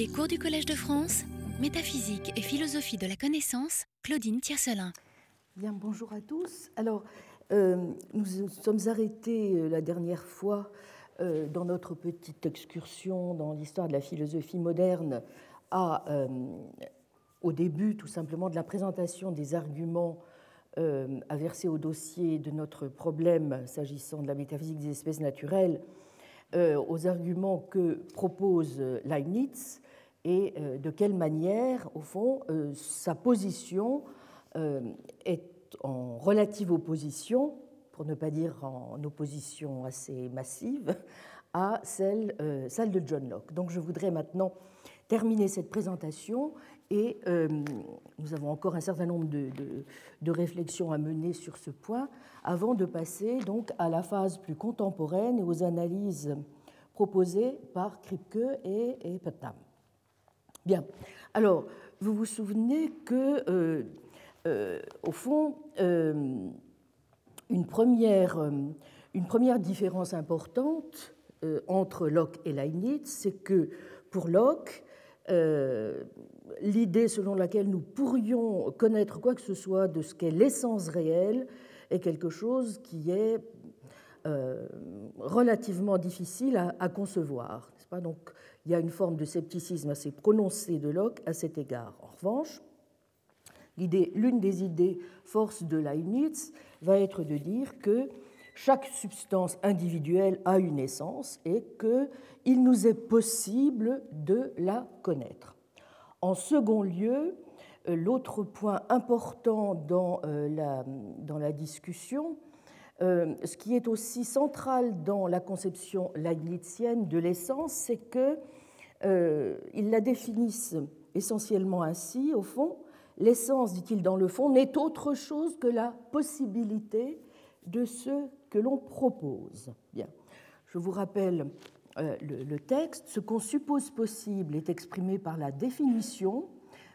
Les cours du Collège de France, Métaphysique et philosophie de la connaissance, Claudine Tiercelin. Bien, bonjour à tous. Alors, euh, nous sommes arrêtés euh, la dernière fois euh, dans notre petite excursion dans l'histoire de la philosophie moderne au début tout simplement de la présentation des arguments à verser au dossier de notre problème s'agissant de la métaphysique des espèces naturelles, aux arguments que propose Leibniz et euh, de quelle manière, au fond, euh, sa position euh, est en relative opposition, pour ne pas dire en opposition assez massive, à celle, de John Locke. Donc je voudrais maintenant terminer cette présentation et nous avons encore un certain nombre de réflexions à mener sur ce point avant de passer donc à la phase plus contemporaine et aux analyses proposées par Kripke et, et Putnam. Alors, vous vous souvenez que, euh, euh, au fond, euh, une, première, différence importante entre Locke et Leibniz, c'est que pour Locke, l'idée selon laquelle nous pourrions connaître quoi que ce soit de ce qu'est l'essence réelle est quelque chose qui est relativement difficile à concevoir. Donc, il y a une forme de scepticisme assez prononcée de Locke à cet égard. En revanche, l'une des idées forces de Leibniz va être de dire que chaque substance individuelle a une essence et qu'il nous est possible de la connaître. En second lieu, euh, l'autre point important dans euh, la, discussion, ce qui est aussi central dans la conception leibnizienne de l'essence, c'est que euh, ils la définissent essentiellement ainsi, au fond. L'essence, dit-il dans le fond, n'est autre chose que la possibilité de ce que l'on propose. Bien. Je vous rappelle euh, le texte. Ce qu'on suppose possible est exprimé par la définition,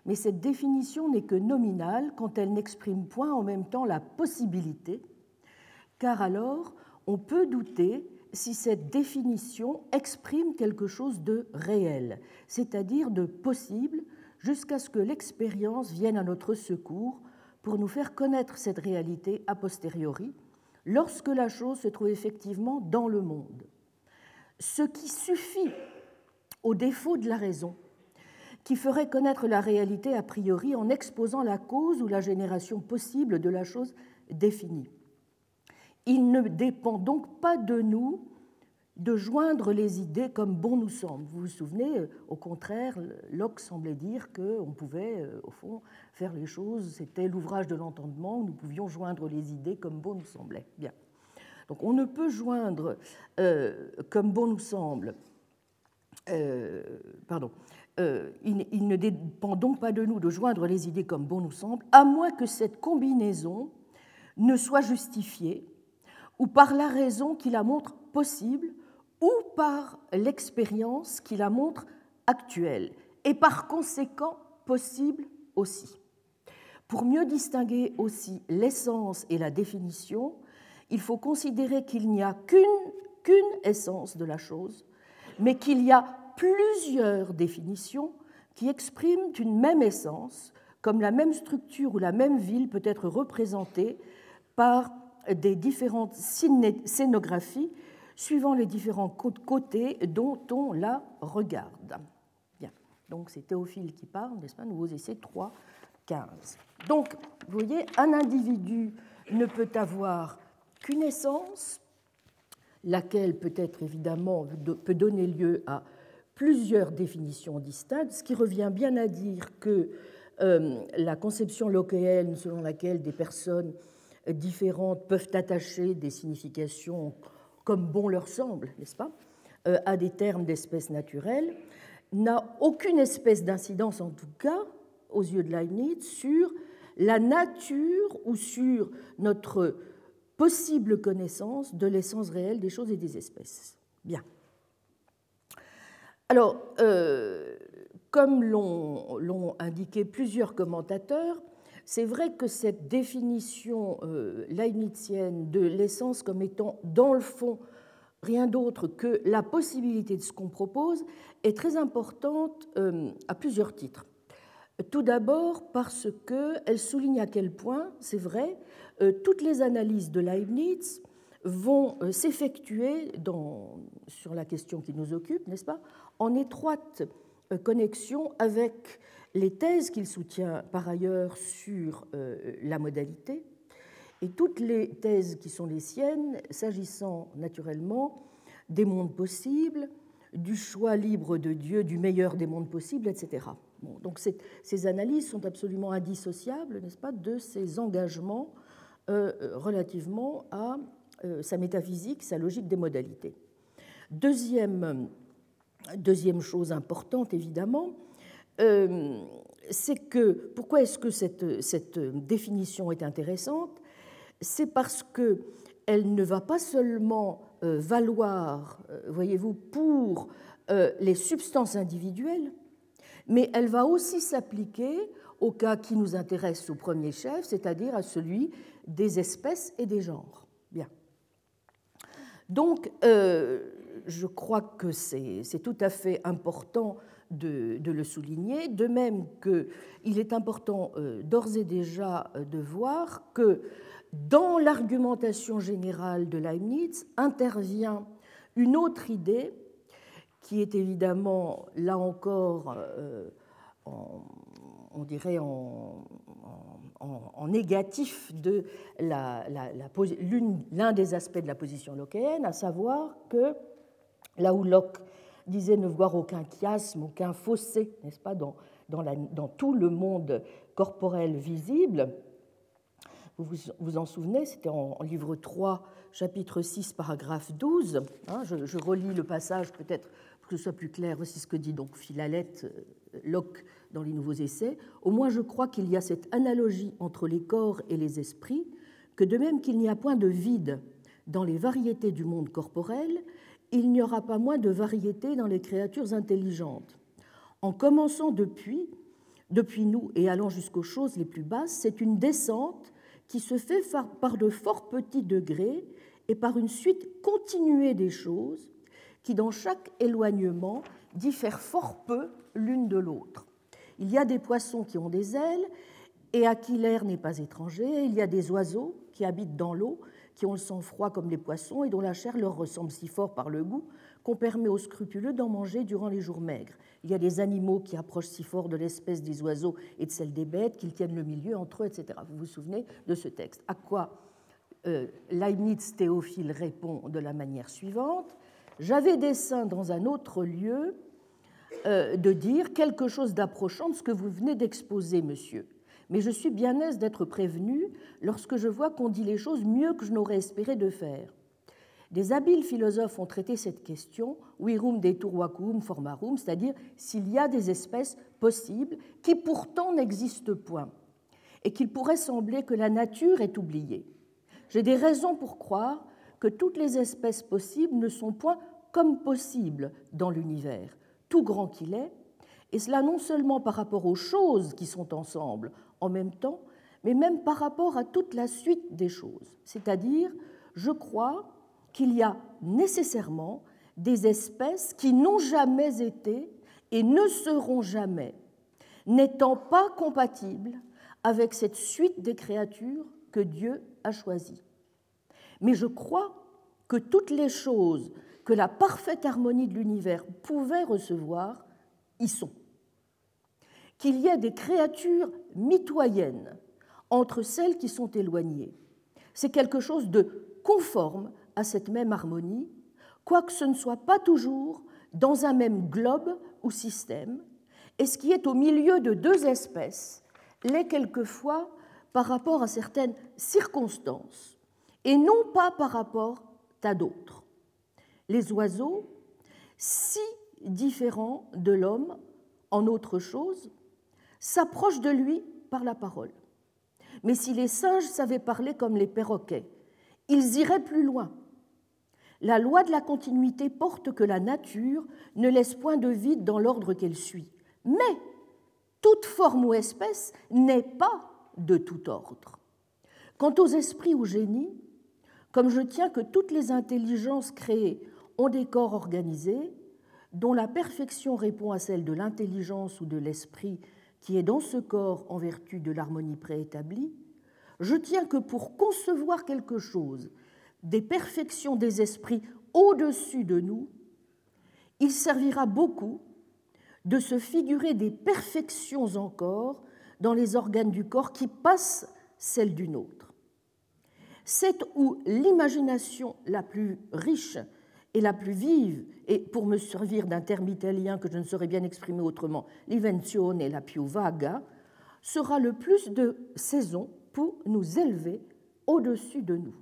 mais cette définition n'est que nominale quand elle n'exprime point en même temps la possibilité, car alors on peut douter si cette définition exprime quelque chose de réel, c'est-à-dire de possible, jusqu'à ce que l'expérience vienne à notre secours pour nous faire connaître cette réalité a posteriori, lorsque la chose se trouve effectivement dans le monde. Ce qui suffit au défaut de la raison, qui ferait connaître la réalité a priori en exposant la cause ou la génération possible de la chose définie. Il ne dépend donc pas de nous de joindre les idées comme bon nous semble. Vous vous souvenez, euh, au contraire, Locke semblait dire qu'on pouvait, euh, au fond, faire les choses, c'était l'ouvrage de l'entendement, nous pouvions joindre les idées comme bon nous semblait. Bien. Donc on ne peut joindre euh, comme bon nous semble, pardon, il ne dépend donc pas de nous de joindre les idées comme bon nous semble, à moins que cette combinaison ne soit justifiée ou par la raison qui la montre possible, ou par l'expérience qui la montre actuelle, et par conséquent possible aussi. Pour mieux distinguer aussi l'essence et la définition, il faut considérer qu'il n'y a qu'une essence de la chose, mais qu'il y a plusieurs définitions qui expriment une même essence, comme la même structure ou la même ville peut être représentée par des différentes scénographies suivant les différents côtés dont on la regarde. Bien, donc c'est Théophile qui parle, n'est-ce pas? Nouveaux essais 3, 15. Donc, vous voyez, un individu ne peut avoir qu'une essence, laquelle peut être évidemment peut donner lieu à plusieurs définitions distinctes, ce qui revient bien à dire que euh, la conception lockéenne selon laquelle des personnes différentes peuvent attacher des significations comme bon leur semble, n'est-ce pas, euh, à des termes d'espèces naturelles, n'a aucune espèce d'incidence, en tout cas, aux yeux de Leibniz, sur la nature ou sur notre possible connaissance de l'essence réelle des choses et des espèces. Bien. Alors, euh, comme l'ont indiqué plusieurs commentateurs, c'est vrai que cette définition euh, leibnizienne de l'essence comme étant, dans le fond, rien d'autre que la possibilité de ce qu'on propose est très importante euh, à plusieurs titres. Tout d'abord parce qu'elle souligne à quel point, c'est vrai, euh, toutes les analyses de Leibniz vont s'effectuer sur la question qui nous occupe, n'est-ce pas, en étroite connexion avec les thèses qu'il soutient par ailleurs sur la modalité, et toutes les thèses qui sont les siennes, s'agissant naturellement des mondes possibles, du choix libre de Dieu, du meilleur des mondes possibles, etc. donc ces analyses sont absolument indissociables, n'est-ce pas, de ces engagements euh, relativement à euh, sa métaphysique, sa logique des modalités. Deuxième, deuxième chose importante, évidemment, euh, c'est que pourquoi est-ce que cette, cette définition est intéressante? C'est parce qu'elle ne va pas seulement euh, valoir, euh, voyez-vous, pour les substances individuelles, mais elle va aussi s'appliquer au cas qui nous intéresse au premier chef, c'est-à-dire à celui des espèces et des genres. Bien. Donc, je crois que c'est tout à fait important de, le souligner, de même qu'il est important d'ores et déjà de voir que dans l'argumentation générale de Leibniz intervient une autre idée qui est évidemment, là encore, euh, on dirait en, négatif de l'un des aspects de la position lockéenne, à savoir que là où Locke disait ne voir aucun chiasme, aucun fossé, n'est-ce pas, dans, tout le monde corporel visible, vous vous en souvenez, c'était en, livre 3, chapitre 6, paragraphe 12. Hein, je, relis le passage peut-être pour que ce soit plus clair. Voici ce que dit donc Philalette euh, Locke dans les Nouveaux Essais. Au moins, je crois qu'il y a cette analogie entre les corps et les esprits, que de même qu'il n'y a point de vide dans les variétés du monde corporel, il n'y aura pas moins de variétés dans les créatures intelligentes. En commençant depuis, depuis nous et allant jusqu'aux choses les plus basses, c'est une descente qui se fait par de fort petits degrés et par une suite continuée des choses qui, dans chaque éloignement, diffèrent fort peu l'une de l'autre. Il y a des poissons qui ont des ailes et à qui l'air n'est pas étranger, il y a des oiseaux qui habitent dans l'eau, qui ont le sang froid comme les poissons et dont la chair leur ressemble si fort par le goût qu'on permet aux scrupuleux d'en manger durant les jours maigres. Il y a des animaux qui approchent si fort de l'espèce des oiseaux et de celle des bêtes qu'ils tiennent le milieu entre eux, etc. Vous vous souvenez de ce texte À quoi euh, Leibniz Théophile répond de la manière suivante J'avais dessein dans un autre lieu euh, de dire quelque chose d'approchant de ce que vous venez d'exposer, monsieur. Mais je suis bien aise d'être prévenu lorsque je vois qu'on dit les choses mieux que je n'aurais espéré de faire. Des habiles philosophes ont traité cette question, virum detur formarum, c'est-à-dire s'il y a des espèces possibles qui pourtant n'existent point, et qu'il pourrait sembler que la nature est oubliée. J'ai des raisons pour croire que toutes les espèces possibles ne sont point comme possibles dans l'univers, tout grand qu'il est, et cela non seulement par rapport aux choses qui sont ensemble en même temps, mais même par rapport à toute la suite des choses. C'est-à-dire, je crois qu'il y a nécessairement des espèces qui n'ont jamais été et ne seront jamais, n'étant pas compatibles avec cette suite des créatures que Dieu a choisies. Mais je crois que toutes les choses que la parfaite harmonie de l'univers pouvait recevoir y sont. Qu'il y ait des créatures mitoyennes entre celles qui sont éloignées, c'est quelque chose de conforme à cette même harmonie, quoique ce ne soit pas toujours dans un même globe ou système, et ce qui est au milieu de deux espèces l'est quelquefois par rapport à certaines circonstances, et non pas par rapport à d'autres. Les oiseaux, si différents de l'homme en autre chose, s'approchent de lui par la parole. Mais si les singes savaient parler comme les perroquets, ils iraient plus loin la loi de la continuité porte que la nature ne laisse point de vide dans l'ordre qu'elle suit. Mais toute forme ou espèce n'est pas de tout ordre. Quant aux esprits ou génies, comme je tiens que toutes les intelligences créées ont des corps organisés, dont la perfection répond à celle de l'intelligence ou de l'esprit qui est dans ce corps en vertu de l'harmonie préétablie, je tiens que pour concevoir quelque chose des perfections des esprits au-dessus de nous, il servira beaucoup de se figurer des perfections encore dans les organes du corps qui passent celles d'une autre. C'est où l'imagination la plus riche et la plus vive, et pour me servir d'un terme italien que je ne saurais bien exprimer autrement, l'invenzione la più vaga, sera le plus de saison pour nous élever au-dessus de nous.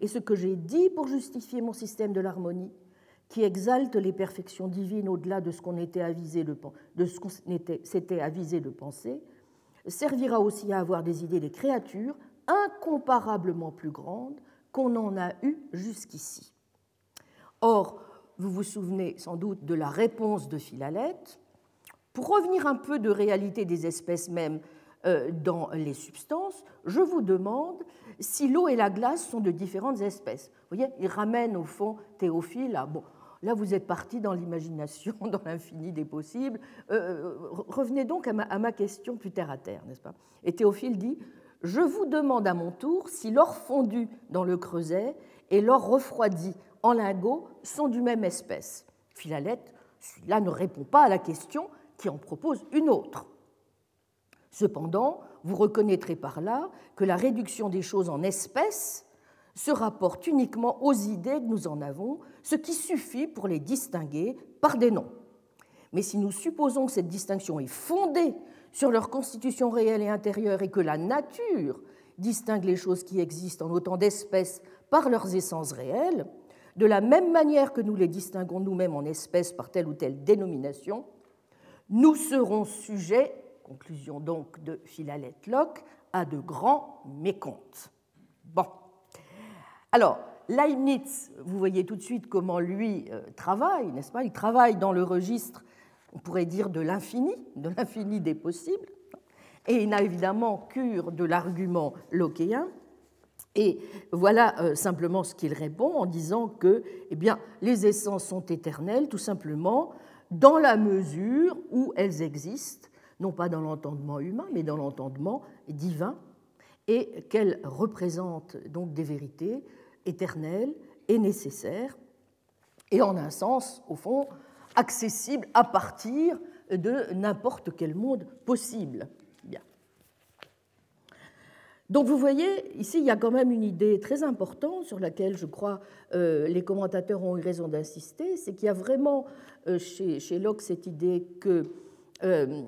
Et ce que j'ai dit pour justifier mon système de l'harmonie, qui exalte les perfections divines au-delà de ce qu'on était avisé de, s'était avisé de penser, servira aussi à avoir des idées des créatures incomparablement plus grandes qu'on en a eues jusqu'ici. Or, vous vous souvenez sans doute de la réponse de Philalète. Pour revenir un peu de réalité des espèces même euh, dans les substances, je vous demande si l'eau et la glace sont de différentes espèces. Vous voyez, il ramène au fond Théophile à bon, Là, vous êtes parti dans l'imagination, dans l'infini des possibles. Euh, revenez donc à ma, question plus terre à terre, n'est-ce pas? Et Théophile dit Je vous demande à mon tour si l'or fondu dans le creuset et l'or refroidi en lingot sont du même espèce. Philalète, celui-là ne répond pas à la question qui en propose une autre. Cependant, vous reconnaîtrez par là que la réduction des choses en espèces se rapporte uniquement aux idées que nous en avons, ce qui suffit pour les distinguer par des noms. Mais si nous supposons que cette distinction est fondée sur leur constitution réelle et intérieure et que la nature distingue les choses qui existent en autant d'espèces par leurs essences réelles, de la même manière que nous les distinguons nous-mêmes en espèces par telle ou telle dénomination, nous serons sujets, conclusion donc de Philalette Locke, à de grands mécomptes. Bon. Alors, Leibniz, vous voyez tout de suite comment lui euh, travaille, n'est-ce pas? Il travaille dans le registre, on pourrait dire, de l'infini, de l'infini des possibles, et il n'a évidemment cure de l'argument lockéen. Et voilà euh, simplement ce qu'il répond en disant que eh les essences sont éternelles, tout simplement, dans la mesure où elles existent, non pas dans l'entendement humain, mais dans l'entendement divin, et qu'elles représentent donc des vérités éternel et nécessaire, et en un sens, au fond, accessible à partir de n'importe quel monde possible. Donc vous voyez, ici, il y a quand même une idée très importante sur laquelle je crois euh, les commentateurs ont eu raison d'insister, c'est qu'il y a vraiment euh, chez, chez, Locke cette idée que euh,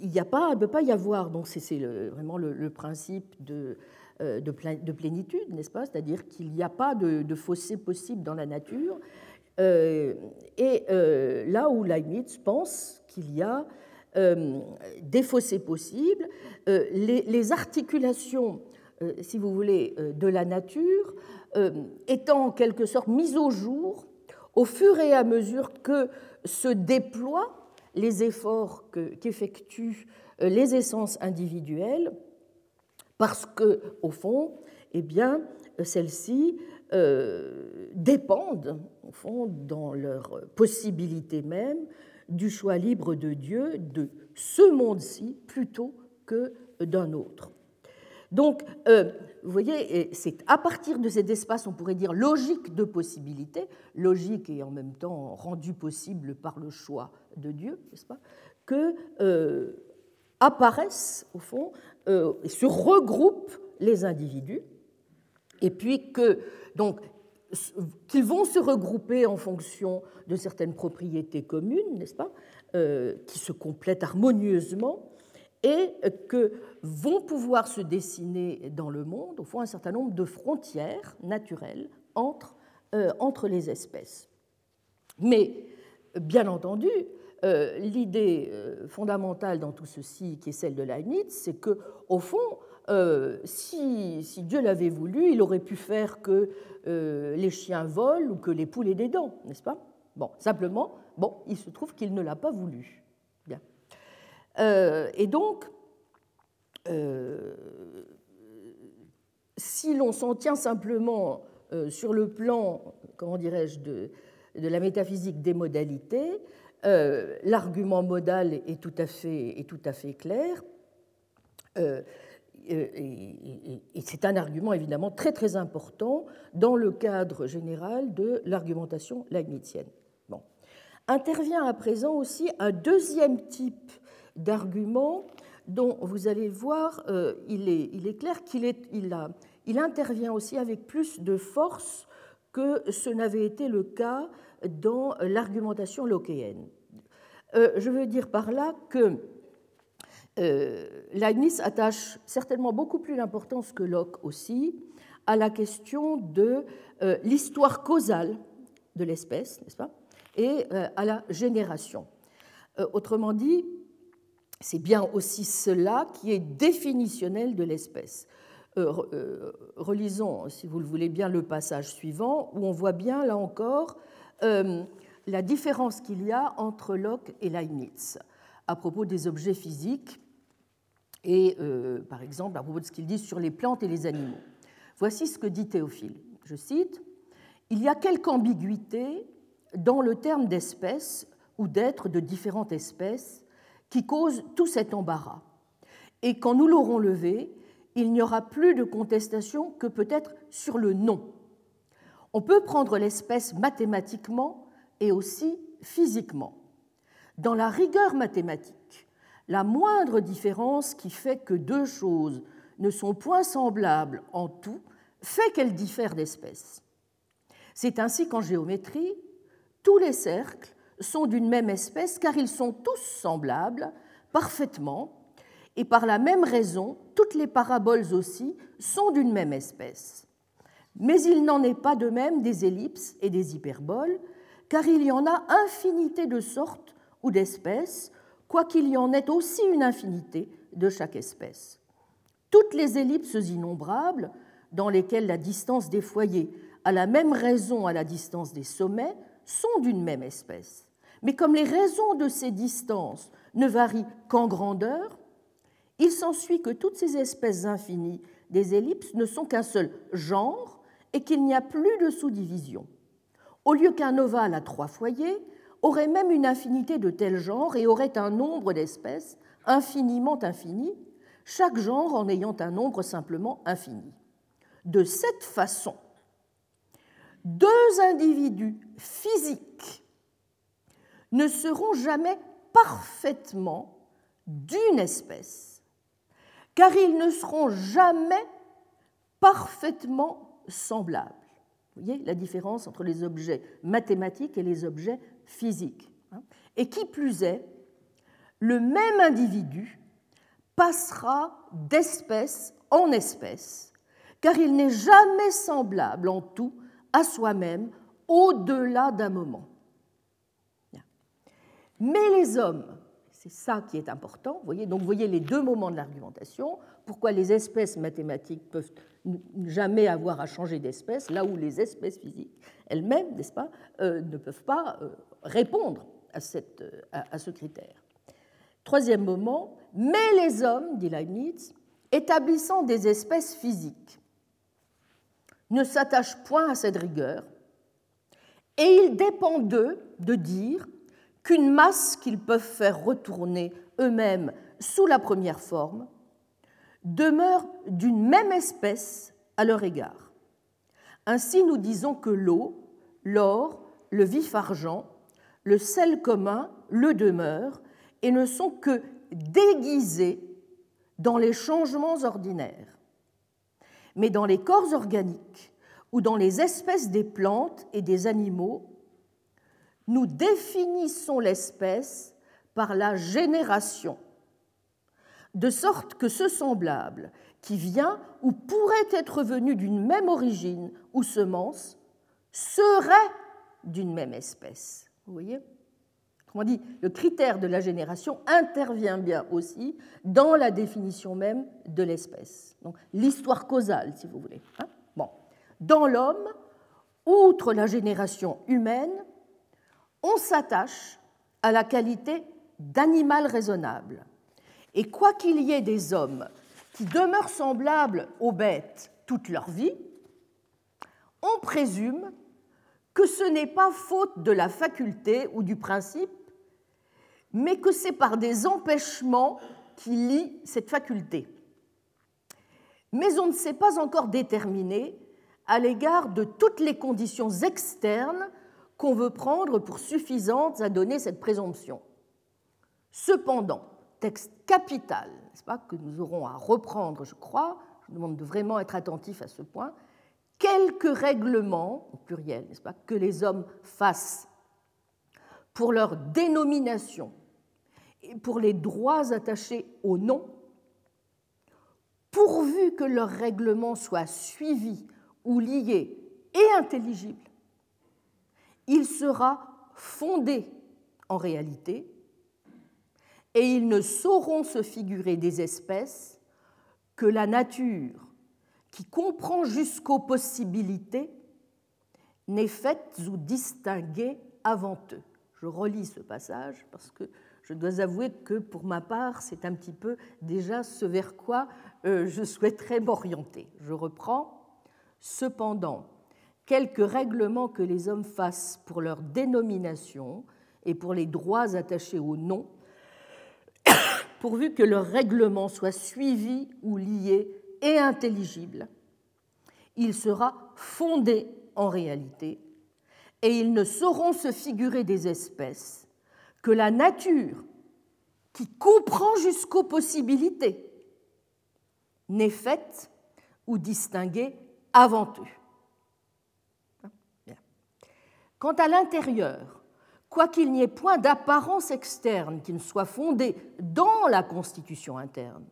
il n'y a pas, ne peut pas y avoir, donc c'est vraiment le, principe de de plénitude, n'est-ce pas? C'est-à-dire qu'il n'y a pas de, fossé possible dans la nature. Et là où Leibniz pense qu'il y a des fossés possibles, les, articulations, si vous voulez, de la nature étant en quelque sorte mises au jour au fur et à mesure que se déploient les efforts qu'effectuent les essences individuelles parce que, au fond, eh bien, celles-ci euh, dépendent, au fond, dans leur possibilité même, du choix libre de Dieu de ce monde-ci plutôt que d'un autre. Donc, euh, vous voyez, c'est à partir de cet espace, on pourrait dire, logique de possibilité, logique et en même temps rendu possible par le choix de Dieu, n'est-ce pas, que euh, apparaissent, au fond, euh, se regroupent les individus, et puis que, donc, qu'ils vont se regrouper en fonction de certaines propriétés communes, n'est-ce pas, euh, qui se complètent harmonieusement, et que vont pouvoir se dessiner dans le monde, au fond, un certain nombre de frontières naturelles entre, euh, entre les espèces. Mais, bien entendu, euh, l'idée fondamentale dans tout ceci, qui est celle de Leibniz, c'est que, au fond, euh, si, Dieu l'avait voulu, il aurait pu faire que les chiens volent ou que les poules aient des dents, n'est-ce pas? Bon, simplement, bon, il se trouve qu'il ne l'a pas voulu. Bien. et donc, si l'on s'en tient simplement euh, sur le plan, comment dirais-je, de, la métaphysique des modalités, euh, l'argument modal est tout à fait clair. Euh, et, c'est un argument évidemment très très important dans le cadre général de l'argumentation leibnizienne. Bon. Intervient à présent aussi un deuxième type d'argument dont vous allez voir, il, est, il, est, clair qu'il intervient aussi avec plus de force que ce n'avait été le cas dans l'argumentation lockéenne. Euh, je veux dire par là que euh, Leibniz attache certainement beaucoup plus d'importance que Locke aussi à la question de euh, l'histoire causale de l'espèce, n'est-ce pas, et à la génération. autrement dit, c'est bien aussi cela qui est définitionnel de l'espèce. Euh, euh, relisons, si vous le voulez bien, le passage suivant, où on voit bien, là encore, euh, la différence qu'il y a entre Locke et Leibniz à propos des objets physiques et, par exemple, à propos de ce qu'il dit sur les plantes et les animaux. Voici ce que dit Théophile. Je cite Il y a quelque ambiguïté dans le terme d'espèce ou d'être de différentes espèces qui cause tout cet embarras. Et quand nous l'aurons levé, il n'y aura plus de contestation que peut-être sur le nom. On peut prendre l'espèce mathématiquement et aussi physiquement. Dans la rigueur mathématique, la moindre différence qui fait que deux choses ne sont point semblables en tout fait qu'elles diffèrent d'espèce. C'est ainsi qu'en géométrie, tous les cercles sont d'une même espèce car ils sont tous semblables parfaitement et par la même raison, toutes les paraboles aussi sont d'une même espèce. Mais il n'en est pas de même des ellipses et des hyperboles, car il y en a infinité de sortes ou d'espèces, quoiqu'il y en ait aussi une infinité de chaque espèce. Toutes les ellipses innombrables, dans lesquelles la distance des foyers a la même raison à la distance des sommets, sont d'une même espèce. Mais comme les raisons de ces distances ne varient qu'en grandeur, il s'ensuit que toutes ces espèces infinies des ellipses ne sont qu'un seul genre et qu'il n'y a plus de sous-division. Au lieu qu'un ovale à trois foyers aurait même une infinité de tels genres et aurait un nombre d'espèces infiniment infini, chaque genre en ayant un nombre simplement infini. De cette façon, deux individus physiques ne seront jamais parfaitement d'une espèce car ils ne seront jamais parfaitement semblables. Vous voyez la différence entre les objets mathématiques et les objets physiques. Hein. Et qui plus est, le même individu passera d'espèce en espèce, car il n'est jamais semblable en tout à soi-même au-delà d'un moment. Mais les hommes c'est ça qui est important. Vous voyez Donc voyez les deux moments de l'argumentation. Pourquoi les espèces mathématiques peuvent jamais avoir à changer d'espèce, là où les espèces physiques elles-mêmes, n'est-ce pas, euh, ne peuvent pas euh, répondre à, cette, à, ce critère. Troisième moment, mais les hommes, dit Leibniz, établissant des espèces physiques, ne s'attachent point à cette rigueur, et il dépend d'eux de dire qu'une masse qu'ils peuvent faire retourner eux-mêmes sous la première forme demeure d'une même espèce à leur égard. Ainsi, nous disons que l'eau, l'or, le vif argent, le sel commun le demeurent et ne sont que déguisés dans les changements ordinaires. Mais dans les corps organiques ou dans les espèces des plantes et des animaux, nous définissons l'espèce par la génération, de sorte que ce semblable qui vient ou pourrait être venu d'une même origine ou semence serait d'une même espèce. Vous voyez dit, le critère de la génération intervient bien aussi dans la définition même de l'espèce. Donc l'histoire causale, si vous voulez. Hein. Dans l'homme, outre la génération humaine, on s'attache à la qualité d'animal raisonnable. Et quoi qu'il y ait des hommes qui demeurent semblables aux bêtes toute leur vie, on présume que ce n'est pas faute de la faculté ou du principe, mais que c'est par des empêchements qui lient cette faculté. Mais on ne sait pas encore déterminer à l'égard de toutes les conditions externes qu'on veut prendre pour suffisantes à donner cette présomption. Cependant, texte capital, n'est-ce pas, que nous aurons à reprendre, je crois, je demande de vraiment être attentif à ce point, quelques règlements, au pluriel, n'est-ce pas, que les hommes fassent pour leur dénomination et pour les droits attachés au nom, pourvu que leurs règlements soient suivis ou liés et intelligibles, il sera fondé en réalité et ils ne sauront se figurer des espèces que la nature, qui comprend jusqu'aux possibilités, n'est faite ou distinguée avant eux. Je relis ce passage parce que je dois avouer que pour ma part, c'est un petit peu déjà ce vers quoi euh, je souhaiterais m'orienter. Je reprends. Cependant, quelques règlements que les hommes fassent pour leur dénomination et pour les droits attachés au nom, pourvu que leurs règlements soient suivis ou liés et intelligible, il sera fondé en réalité, et ils ne sauront se figurer des espèces que la nature, qui comprend jusqu'aux possibilités, n'est faite ou distinguée avant eux. Quant à l'intérieur, quoiqu'il n'y ait point d'apparence externe qui ne soit fondée dans la constitution interne,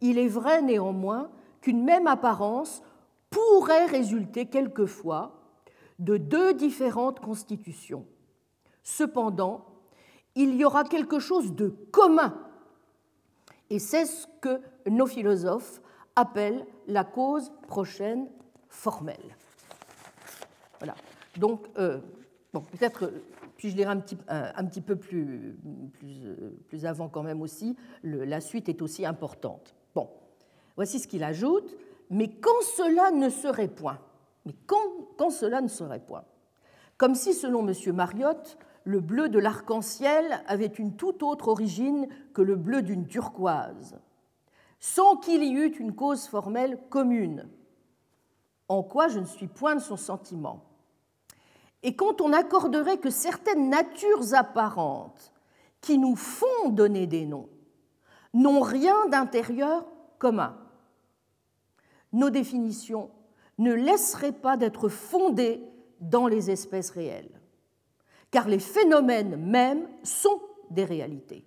il est vrai néanmoins qu'une même apparence pourrait résulter quelquefois de deux différentes constitutions. Cependant, il y aura quelque chose de commun, et c'est ce que nos philosophes appellent la cause prochaine formelle. Voilà. Donc, euh, bon, peut-être puis-je lire un petit, un, petit peu plus, plus, plus, avant quand même aussi, la suite est aussi importante. Voici ce qu'il ajoute, mais quand cela ne serait point, quand cela ne serait point, comme si, selon M. Mariotte, le bleu de l'arc-en-ciel avait une toute autre origine que le bleu d'une turquoise, sans qu'il y eût une cause formelle commune, en quoi je ne suis point de son sentiment. Et quand on accorderait que certaines natures apparentes qui nous font donner des noms n'ont rien d'intérieur commun, nos définitions ne laisseraient pas d'être fondées dans les espèces réelles, car les phénomènes mêmes sont des réalités.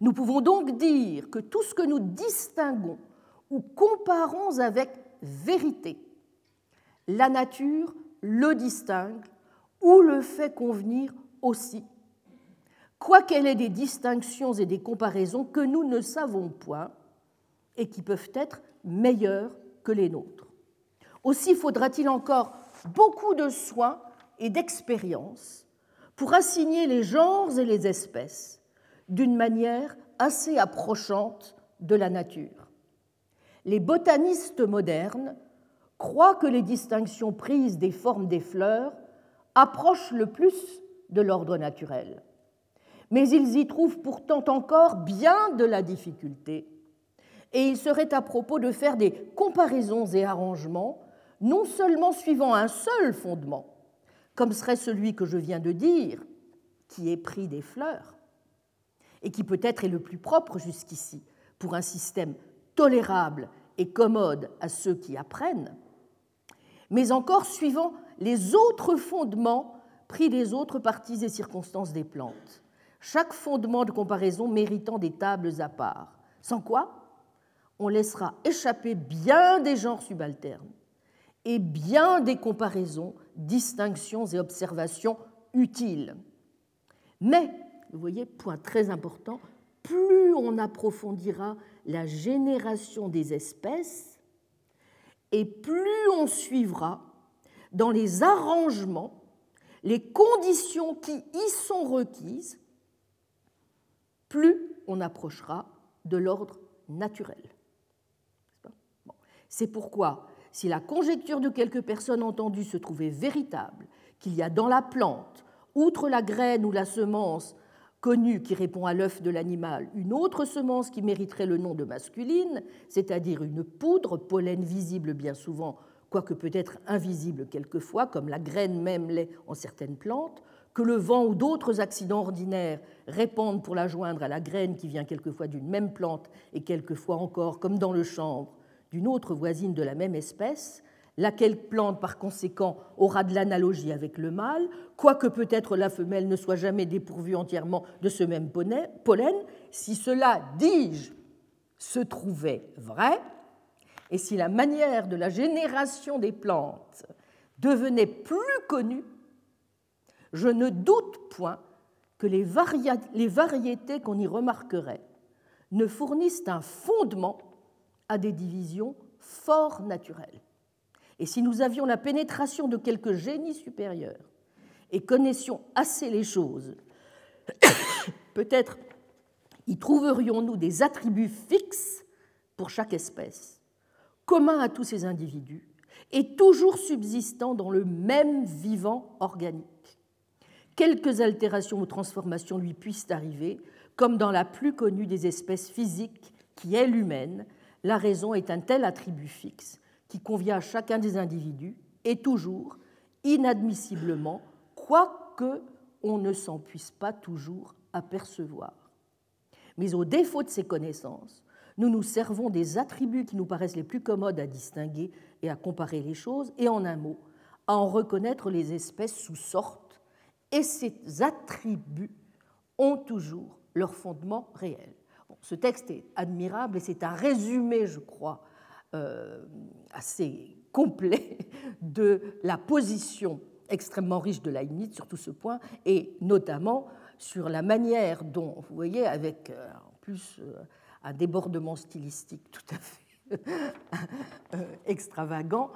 Nous pouvons donc dire que tout ce que nous distinguons ou comparons avec vérité, la nature le distingue ou le fait convenir aussi, quoiqu'elle ait des distinctions et des comparaisons que nous ne savons point et qui peuvent être meilleures que les nôtres. Aussi faudra-t-il encore beaucoup de soins et d'expérience pour assigner les genres et les espèces d'une manière assez approchante de la nature. Les botanistes modernes croient que les distinctions prises des formes des fleurs approchent le plus de l'ordre naturel. Mais ils y trouvent pourtant encore bien de la difficulté et il serait à propos de faire des comparaisons et arrangements, non seulement suivant un seul fondement, comme serait celui que je viens de dire, qui est pris des fleurs, et qui peut-être est le plus propre jusqu'ici pour un système tolérable et commode à ceux qui apprennent, mais encore suivant les autres fondements pris des autres parties et circonstances des plantes, chaque fondement de comparaison méritant des tables à part, sans quoi? On laissera échapper bien des genres subalternes et bien des comparaisons, distinctions et observations utiles. Mais, vous voyez, point très important, plus on approfondira la génération des espèces, et plus on suivra dans les arrangements les conditions qui y sont requises, plus on approchera de l'ordre naturel. C'est pourquoi si la conjecture de quelques personnes entendues se trouvait véritable, qu'il y a dans la plante, outre la graine ou la semence connue qui répond à l'œuf de l'animal, une autre semence qui mériterait le nom de masculine, c'est-à-dire une poudre, pollen visible bien souvent, quoique peut-être invisible quelquefois, comme la graine même l'est en certaines plantes, que le vent ou d'autres accidents ordinaires répandent pour la joindre à la graine qui vient quelquefois d'une même plante et quelquefois encore, comme dans le chanvre, d'une autre voisine de la même espèce, laquelle plante par conséquent aura de l'analogie avec le mâle, quoique peut-être la femelle ne soit jamais dépourvue entièrement de ce même pollen, si cela, dis-je, se trouvait vrai, et si la manière de la génération des plantes devenait plus connue, je ne doute point que les, variétés qu'on y remarquerait ne fournissent un fondement à des divisions fort naturelles. Et si nous avions la pénétration de quelques génies supérieurs et connaissions assez les choses, peut-être y trouverions-nous des attributs fixes pour chaque espèce, communs à tous ces individus et toujours subsistant dans le même vivant organique quelques altérations ou transformations lui puissent arriver, comme dans la plus connue des espèces physiques qui est l'humaine, la raison est un tel attribut fixe qui convient à chacun des individus et toujours, inadmissiblement, quoique on ne s'en puisse pas toujours apercevoir. Mais au défaut de ces connaissances, nous nous servons des attributs qui nous paraissent les plus commodes à distinguer et à comparer les choses, et en un mot, à en reconnaître les espèces sous sorte et ces attributs ont toujours leur fondement réel. Ce texte est admirable et c'est un résumé, je crois, euh, assez complet de la position extrêmement riche de Leibniz sur tout ce point, et notamment sur la manière dont, vous voyez, avec euh, en plus euh, un débordement stylistique tout à fait extravagant,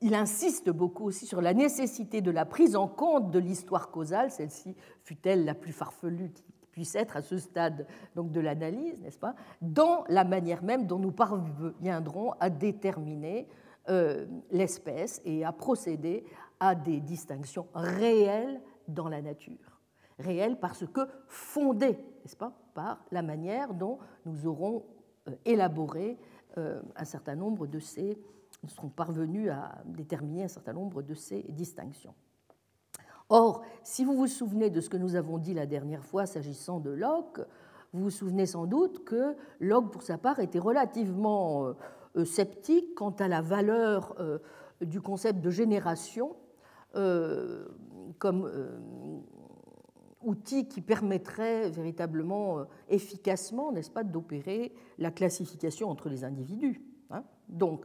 il insiste beaucoup aussi sur la nécessité de la prise en compte de l'histoire causale, celle-ci fut-elle la plus farfelue qui puisse être à ce stade donc de l'analyse, n'est-ce pas, dans la manière même dont nous parviendrons à déterminer euh, l'espèce et à procéder à des distinctions réelles dans la nature. Réelles parce que fondées, n'est-ce pas, par la manière dont nous aurons euh, élaboré euh, un certain nombre de ces nous serons parvenus à déterminer un certain nombre de ces distinctions. Or, si vous vous souvenez de ce que nous avons dit la dernière fois s'agissant de Locke, vous vous souvenez sans doute que Locke, pour sa part, était relativement euh, euh, sceptique quant à la valeur euh, du concept de génération comme outil qui permettrait véritablement, efficacement, n'est-ce pas, d'opérer la classification entre les individus. Hein. Donc,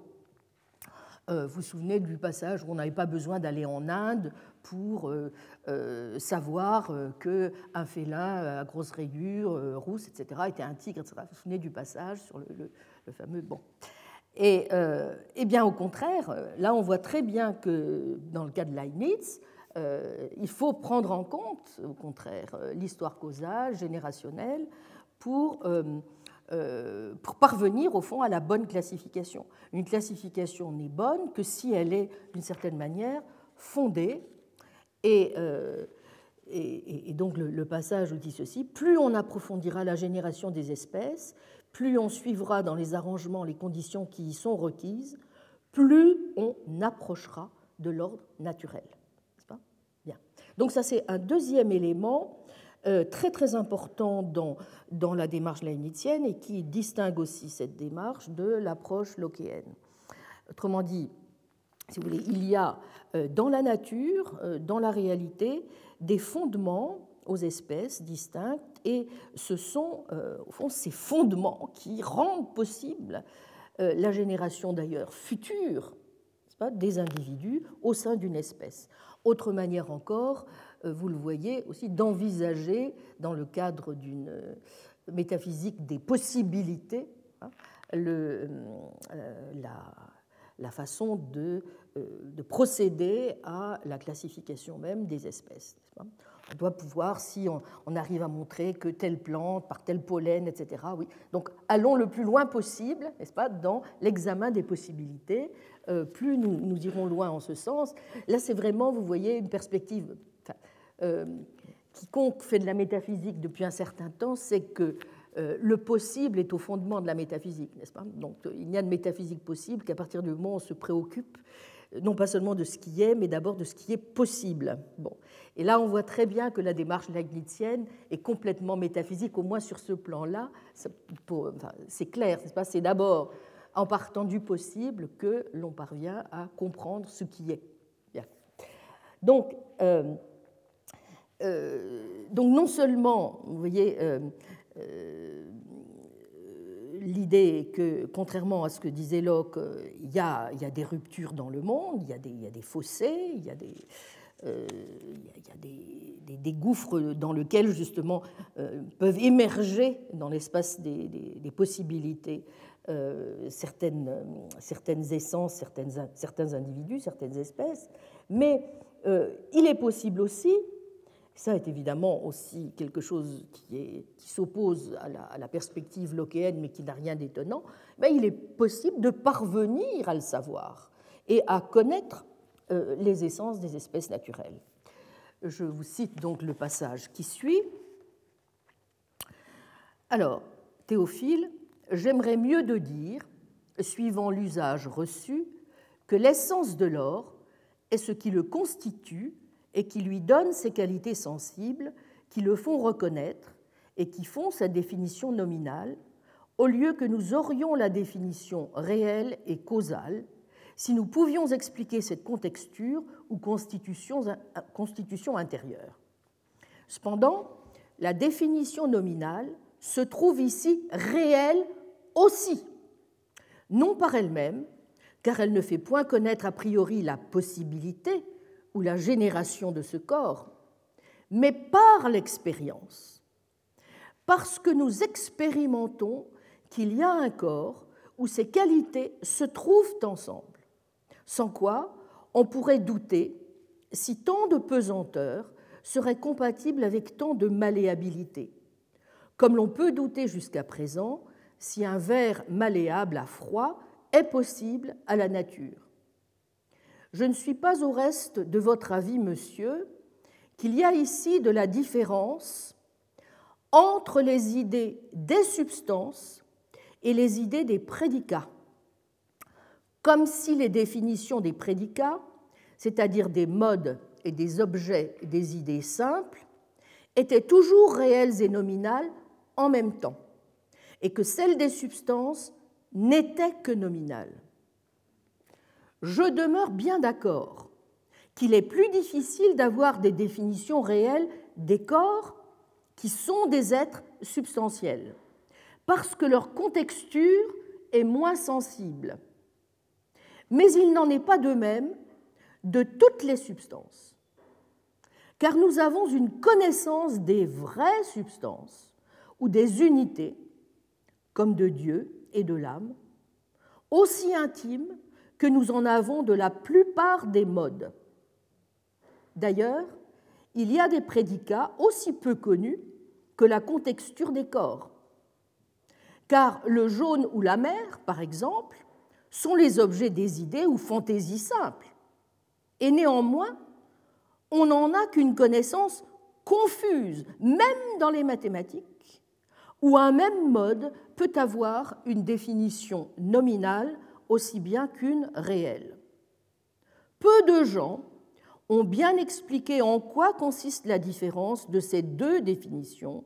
vous vous souvenez du passage où on n'avait pas besoin d'aller en Inde pour euh, euh, savoir qu'un félin à grosse rayures, rousse, etc., était un tigre, etc. Vous vous souvenez du passage sur le, fameux bon. Et, et, bien au contraire, là on voit très bien que dans le cas de Leibniz, il faut prendre en compte, au contraire, l'histoire causale, générationnelle, pour euh, pour parvenir au fond à la bonne classification. Une classification n'est bonne que si elle est d'une certaine manière fondée. Et, euh, et, donc le, passage dit ceci, plus on approfondira la génération des espèces, plus on suivra dans les arrangements les conditions qui y sont requises, plus on approchera de l'ordre naturel. Pas? Bien. Donc ça c'est un deuxième élément euh, très très important dans, dans la démarche leibnizienne et qui distingue aussi cette démarche de l'approche lockéenne. Autrement dit, si vous voulez, il y a euh, dans la nature, euh, dans la réalité, des fondements aux espèces distinctes et ce sont au fond ces fondements qui rendent possible la génération d'ailleurs future des individus au sein d'une espèce. Autre manière encore, euh, vous le voyez aussi, d'envisager, dans le cadre d'une euh, métaphysique des possibilités, hein, euh, la, façon de, de, procéder à la classification même des espèces. On doit pouvoir, si on, arrive à montrer que telle plante, par tel pollen, etc. Oui. Donc allons le plus loin possible, n'est-ce pas, dans l'examen des possibilités. Euh, plus nous, irons loin en ce sens. Là, c'est vraiment, vous voyez, une perspective. Euh, quiconque fait de la métaphysique depuis un certain temps sait que euh, le possible est au fondement de la métaphysique, n'est-ce pas? Donc il n'y a de métaphysique possible qu'à partir du moment où on se préoccupe non pas seulement de ce qui est, mais d'abord de ce qui est possible. Bon. Et là, on voit très bien que la démarche leibnizienne est complètement métaphysique, au moins sur ce plan-là. C'est clair, c'est d'abord en partant du possible que l'on parvient à comprendre ce qui est. Donc, euh, euh, donc, non seulement, vous voyez, euh, l'idée que, contrairement à ce que disait Locke, il y, a, il y a des ruptures dans le monde, il y a des, fossés, il y a des, euh, gouffres dans lesquels justement euh, peuvent émerger dans l'espace des, possibilités euh, certaines, essences, certains individus, certaines espèces, mais il est possible aussi, ça est évidemment aussi quelque chose qui, s'oppose à la, perspective lockéenne mais qui n'a rien d'étonnant, mais il est possible de parvenir à le savoir et à connaître euh, les essences des espèces naturelles. Je vous cite donc le passage qui suit. Alors, Théophile, j'aimerais mieux de dire, suivant l'usage reçu, que l'essence de l'or est ce qui le constitue et qui lui donne ses qualités sensibles, qui le font reconnaître et qui font sa définition nominale, au lieu que nous aurions la définition réelle et causale, si nous pouvions expliquer cette contexture ou constitution, constitution intérieure. Cependant, la définition nominale se trouve ici réelle aussi, non par elle-même, car elle ne fait point connaître a priori la possibilité ou la génération de ce corps, mais par l'expérience, parce que nous expérimentons qu'il y a un corps où ces qualités se trouvent ensemble. Sans quoi on pourrait douter si tant de pesanteur serait compatible avec tant de malléabilité, comme l'on peut douter jusqu'à présent si un verre malléable à froid est possible à la nature. Je ne suis pas au reste de votre avis, monsieur, qu'il y a ici de la différence entre les idées des substances et les idées des prédicats comme si les définitions des prédicats, c'est-à-dire des modes et des objets et des idées simples, étaient toujours réelles et nominales en même temps, et que celles des substances n'étaient que nominales. Je demeure bien d'accord qu'il est plus difficile d'avoir des définitions réelles des corps qui sont des êtres substantiels, parce que leur contexture est moins sensible. Mais il n'en est pas de même de toutes les substances, car nous avons une connaissance des vraies substances ou des unités, comme de Dieu et de l'âme, aussi intime que nous en avons de la plupart des modes. D'ailleurs, il y a des prédicats aussi peu connus que la contexture des corps. Car le jaune ou la mer, par exemple, sont les objets des idées ou fantaisies simples. Et néanmoins, on n'en a qu'une connaissance confuse, même dans les mathématiques, où un même mode peut avoir une définition nominale aussi bien qu'une réelle. Peu de gens ont bien expliqué en quoi consiste la différence de ces deux définitions,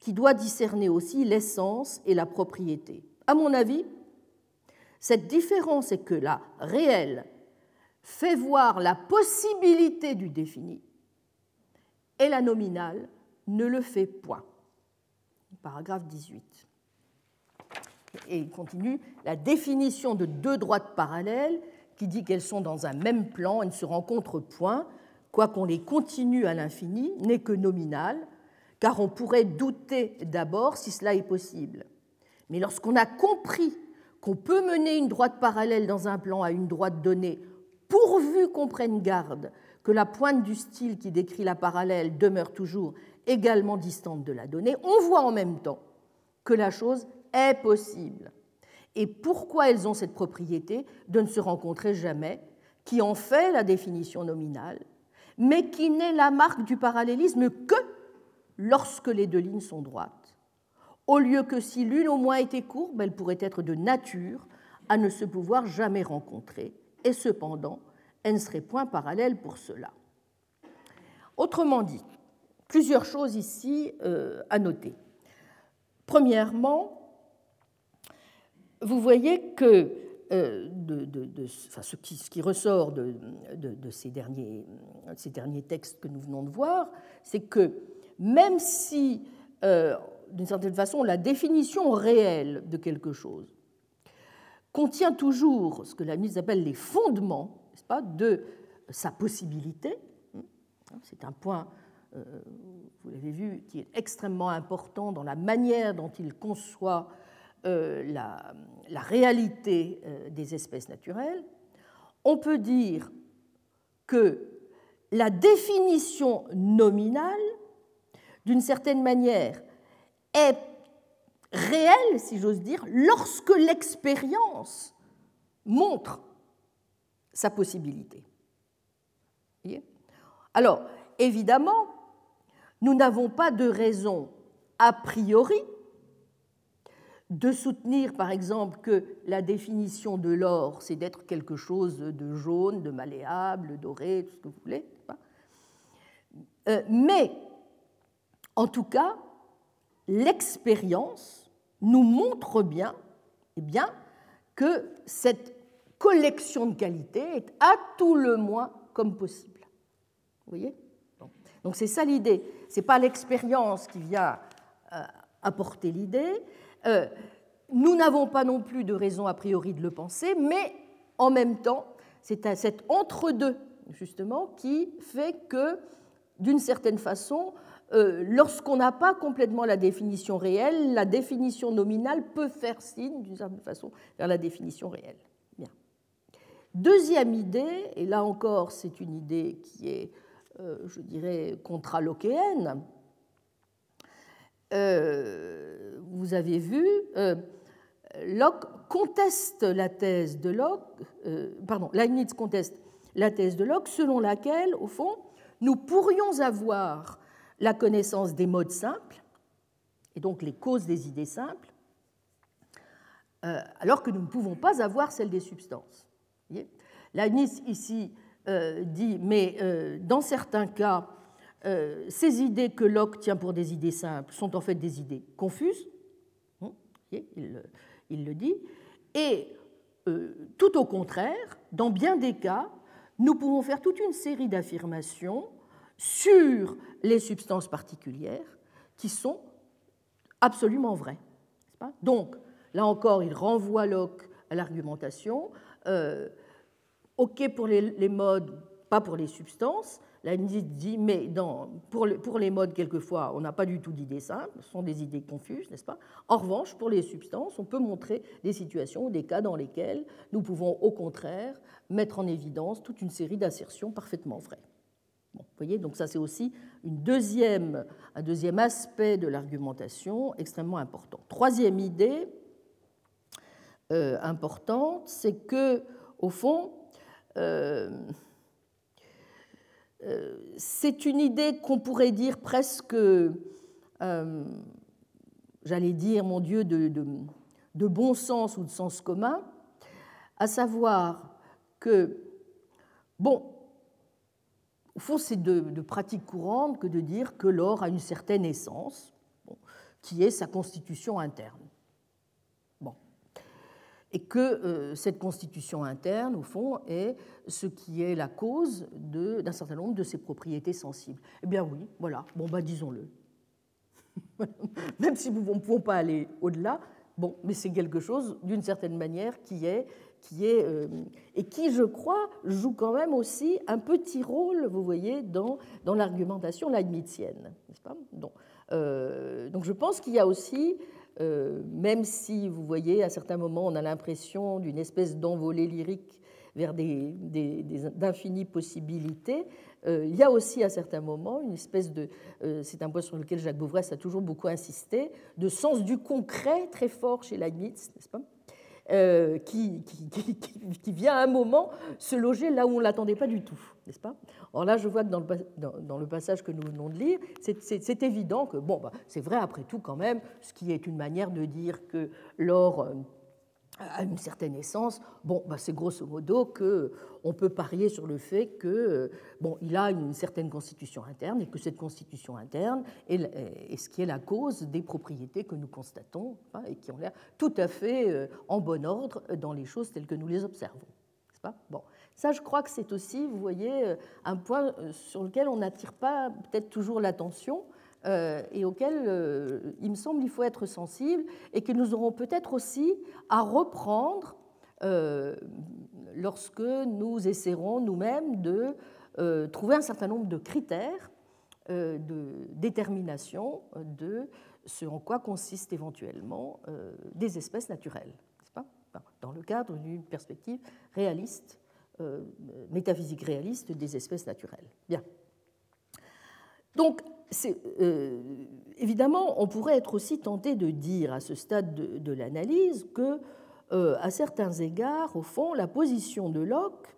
qui doit discerner aussi l'essence et la propriété. À mon avis, cette différence est que la réelle fait voir la possibilité du défini et la nominale ne le fait point. Paragraphe 18. Et il continue, la définition de deux droites parallèles qui dit qu'elles sont dans un même plan et ne se rencontrent point, quoiqu'on les continue à l'infini, n'est que nominale, car on pourrait douter d'abord si cela est possible. Mais lorsqu'on a compris qu'on peut mener une droite parallèle dans un plan à une droite donnée, pourvu qu'on prenne garde que la pointe du style qui décrit la parallèle demeure toujours également distante de la donnée, on voit en même temps que la chose est possible. Et pourquoi elles ont cette propriété de ne se rencontrer jamais, qui en fait la définition nominale, mais qui n'est la marque du parallélisme que lorsque les deux lignes sont droites, au lieu que si l'une au moins était courbe, elle pourrait être de nature à ne se pouvoir jamais rencontrer, et cependant, elle ne serait point parallèle pour cela. Autrement dit, plusieurs choses ici euh, à noter. Premièrement, vous voyez que euh, ce, qui, ressort de, ces, derniers, textes que nous venons de voir, c'est que même si, euh, d'une certaine façon, la définition réelle de quelque chose contient toujours ce que la mise appelle les fondements pas, de sa possibilité, c'est un point, euh, vous l'avez vu, qui est extrêmement important dans la manière dont il conçoit la, la, réalité euh, des espèces naturelles, on peut dire que la définition nominale, d'une certaine manière, est réelle, si j'ose dire, lorsque l'expérience montre sa possibilité. Alors, évidemment, nous n'avons pas de raison a priori de soutenir, par exemple, que la définition de l'or, c'est d'être quelque chose de jaune, de malléable, doré, tout ce que vous voulez. Euh, mais, en tout cas, l'expérience nous montre bien, eh bien que cette collection de qualités est à tout le moins comme possible. Vous voyez? Donc c'est ça l'idée. Ce n'est pas l'expérience qui vient euh, apporter l'idée, euh, nous n'avons pas non plus de raison a priori de le penser, mais en même temps, c'est cet entre-deux, justement, qui fait que, d'une certaine façon, euh, lorsqu'on n'a pas complètement la définition réelle, la définition nominale peut faire signe, d'une certaine façon, vers la définition réelle. Deuxième idée, et là encore, c'est une idée qui est, euh, je dirais, contralochéenne, euh, vous avez vu, euh, Locke conteste la thèse de Locke, euh, pardon, Leibniz conteste la thèse de Locke selon laquelle, au fond, nous pourrions avoir la connaissance des modes simples, et donc les causes des idées simples, alors que nous ne pouvons pas avoir celle des substances. Leibniz ici dit, mais dans certains cas, euh, ces idées que Locke tient pour des idées simples sont en fait des idées confuses, hein, il, le dit, et euh, tout au contraire, dans bien des cas, nous pouvons faire toute une série d'affirmations sur les substances particulières qui sont absolument vraies. Donc, là encore, il renvoie Locke à l'argumentation. Euh, OK pour les modes, pas pour les substances, la dit, mais pour, les modes, quelquefois, on n'a pas du tout d'idées simples, ce sont des idées confuses, n'est-ce pas? En revanche, pour les substances, on peut montrer des situations ou des cas dans lesquels nous pouvons, au contraire, mettre en évidence toute une série d'assertions parfaitement vraies. vous voyez, donc ça c'est aussi une deuxième, un deuxième aspect de l'argumentation extrêmement important. Troisième idée euh, importante, c'est que, au fond, euh, c'est une idée qu'on pourrait dire presque, euh, j'allais dire, mon Dieu, de, bon sens ou de sens commun, à savoir que, bon, au fond, c'est de, pratique courante que de dire que l'or a une certaine essence, qui est sa constitution interne et que euh, cette constitution interne, au fond, est ce qui est la cause d'un certain nombre de ses propriétés sensibles. Eh bien oui, voilà, bon, bah, disons-le. Même si nous ne pouvons pas aller au-delà, bon, mais c'est quelque chose, d'une certaine manière, qui est, qui est euh, et qui, je crois, joue quand même aussi un petit rôle, vous voyez, dans, dans l'argumentation leibnizienne, n'est-ce pas? Donc, euh, donc je pense qu'il y a aussi euh, même si, vous voyez, à certains moments, on a l'impression d'une espèce d'envolée lyrique vers d'infinies possibilités, euh, il y a aussi à certains moments une espèce de, euh, c'est un point sur lequel Jacques Bouvresse a toujours beaucoup insisté, de sens du concret très fort chez Leibniz, n'est-ce pas? Qui, qui, qui, vient à un moment se loger là où on ne l'attendait pas du tout, n'est-ce Or là, je vois que dans le, passage que nous venons de lire, c'est évident que, bon, bah, c'est vrai après tout quand même, ce qui est une manière de dire que l'or à une certaine essence, bon, bah c'est grosso modo que on peut parier sur le fait que bon, il a une certaine constitution interne et que cette constitution interne est, ce qui est la cause des propriétés que nous constatons hein, et qui ont l'air tout à fait euh, en bon ordre dans les choses telles que nous les observons. Pas? Bon, ça, je crois que c'est aussi, vous voyez, euh, un point euh, sur lequel on n'attire pas peut-être toujours l'attention euh, et auquel il me semble il faut être sensible et que nous aurons peut-être aussi à reprendre lorsque nous essaierons nous-mêmes de trouver un certain nombre de critères de détermination de ce en quoi consistent éventuellement des espèces naturelles, pas? Dans le cadre d'une perspective réaliste, métaphysique réaliste des espèces naturelles. Bien. Donc, euh, évidemment, on pourrait être aussi tenté de dire à ce stade de, l'analyse que, euh, à certains égards, au fond, la position de Locke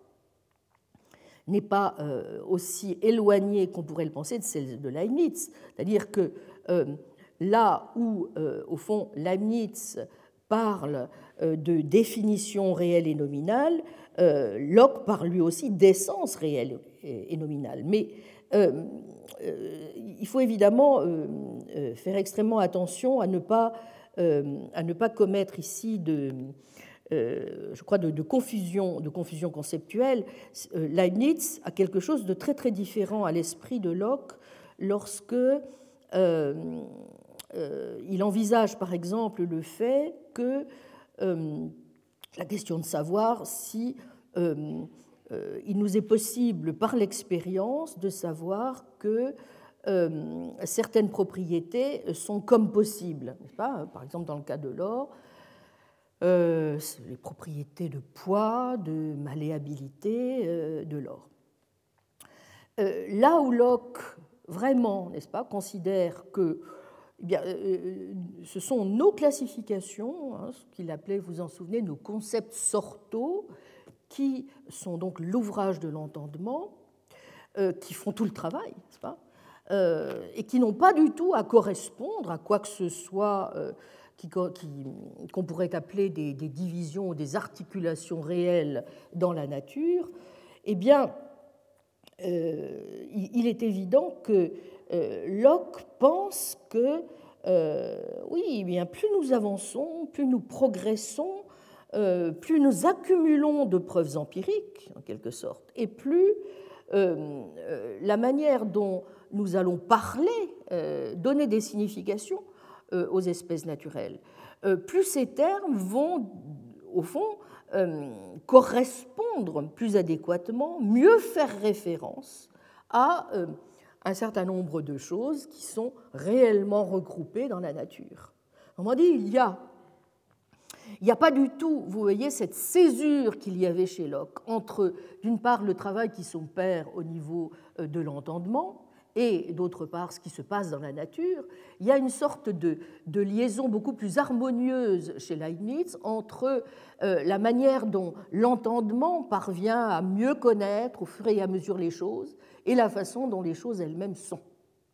n'est pas euh, aussi éloignée qu'on pourrait le penser de celle de Leibniz. C'est-à-dire que là où, au fond, Leibniz parle de définition réelle et nominale, Locke parle lui aussi d'essence réelle et nominale. Mais euh, il faut évidemment euh, euh, faire extrêmement attention à ne pas, à ne pas commettre ici de, je crois, de, confusion, de confusion conceptuelle. Leibniz a quelque chose de très très différent à l'esprit de Locke lorsque il envisage par exemple le fait que la question de savoir si euh, il nous est possible par l'expérience de savoir que euh, certaines propriétés sont comme possibles. Pas? Par exemple, dans le cas de l'or, euh, les propriétés de poids, de malléabilité de l'or. là où Locke vraiment, n'est-ce pas, considère que eh bien, ce sont nos classifications, hein, ce qu'il appelait, vous en souvenez, nos concepts sortaux, qui sont donc l'ouvrage de l'entendement, euh, qui font tout le travail, n'est-ce pas euh, et qui n'ont pas du tout à correspondre à quoi que ce soit euh, qu'on pourrait appeler des, divisions ou des articulations réelles dans la nature, eh bien, il est évident que Locke pense que, oui, eh bien, plus nous avançons, plus nous progressons, euh, plus nous accumulons de preuves empiriques, en quelque sorte, et plus euh, euh, la manière dont nous allons parler, donner des significations aux espèces naturelles, plus ces termes vont, au fond, correspondre plus adéquatement, mieux faire référence à un certain nombre de choses qui sont réellement regroupées dans la nature. On dit, il y a il n'y a pas du tout, vous voyez, cette césure qu'il y avait chez Locke entre, d'une part, le travail qui s'opère au niveau euh, de l'entendement, et d'autre part ce qui se passe dans la nature, il y a une sorte de, liaison beaucoup plus harmonieuse chez Leibniz entre euh, la manière dont l'entendement parvient à mieux connaître au fur et à mesure les choses et la façon dont les choses elles-mêmes sont.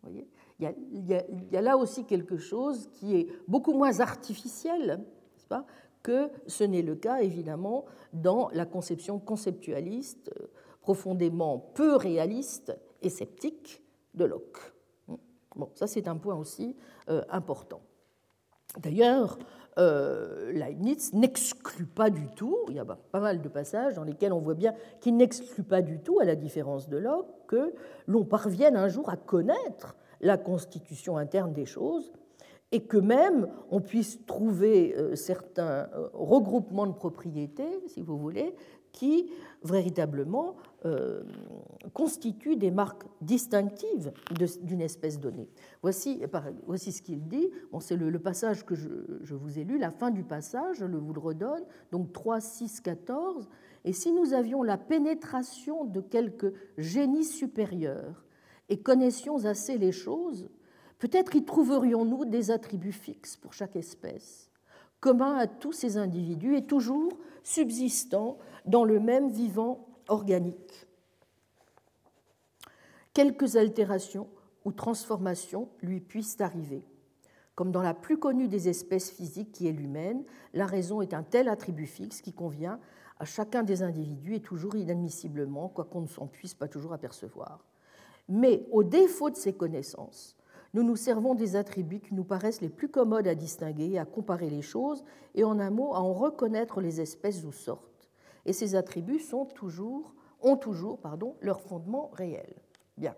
il, y a, là aussi quelque chose qui est beaucoup moins artificiel pas, que ce n'est le cas évidemment dans la conception conceptualiste, euh, profondément peu réaliste et sceptique de Locke. Bon, ça c'est un point aussi euh, important. D'ailleurs, euh, Leibniz n'exclut pas du tout, il y a pas mal de passages dans lesquels on voit bien qu'il n'exclut pas du tout, à la différence de Locke, que l'on parvienne un jour à connaître la constitution interne des choses et que même on puisse trouver euh, certains euh, regroupements de propriétés, si vous voulez, qui véritablement euh, constituent des marques distinctives d'une espèce donnée. Voici, ce qu'il dit. C'est le, passage que je, je, vous ai lu, la fin du passage, je vous le redonne, donc 3, 6, 14. et si nous avions la pénétration de quelque génie supérieur et connaissions assez les choses, peut-être y trouverions-nous des attributs fixes pour chaque espèce, communs à tous ces individus et toujours subsistant dans le même vivant organique. Quelques altérations ou transformations lui puissent arriver. Comme dans la plus connue des espèces physiques qui est l'humaine, la raison est un tel attribut fixe qui convient à chacun des individus et toujours inadmissiblement, quoiqu'on ne s'en puisse pas toujours apercevoir. Mais au défaut de ces connaissances, nous nous servons des attributs qui nous paraissent les plus commodes à distinguer, à comparer les choses et en un mot à en reconnaître les espèces ou sortes. Et ces attributs ont toujours leur fondement réel. Bien.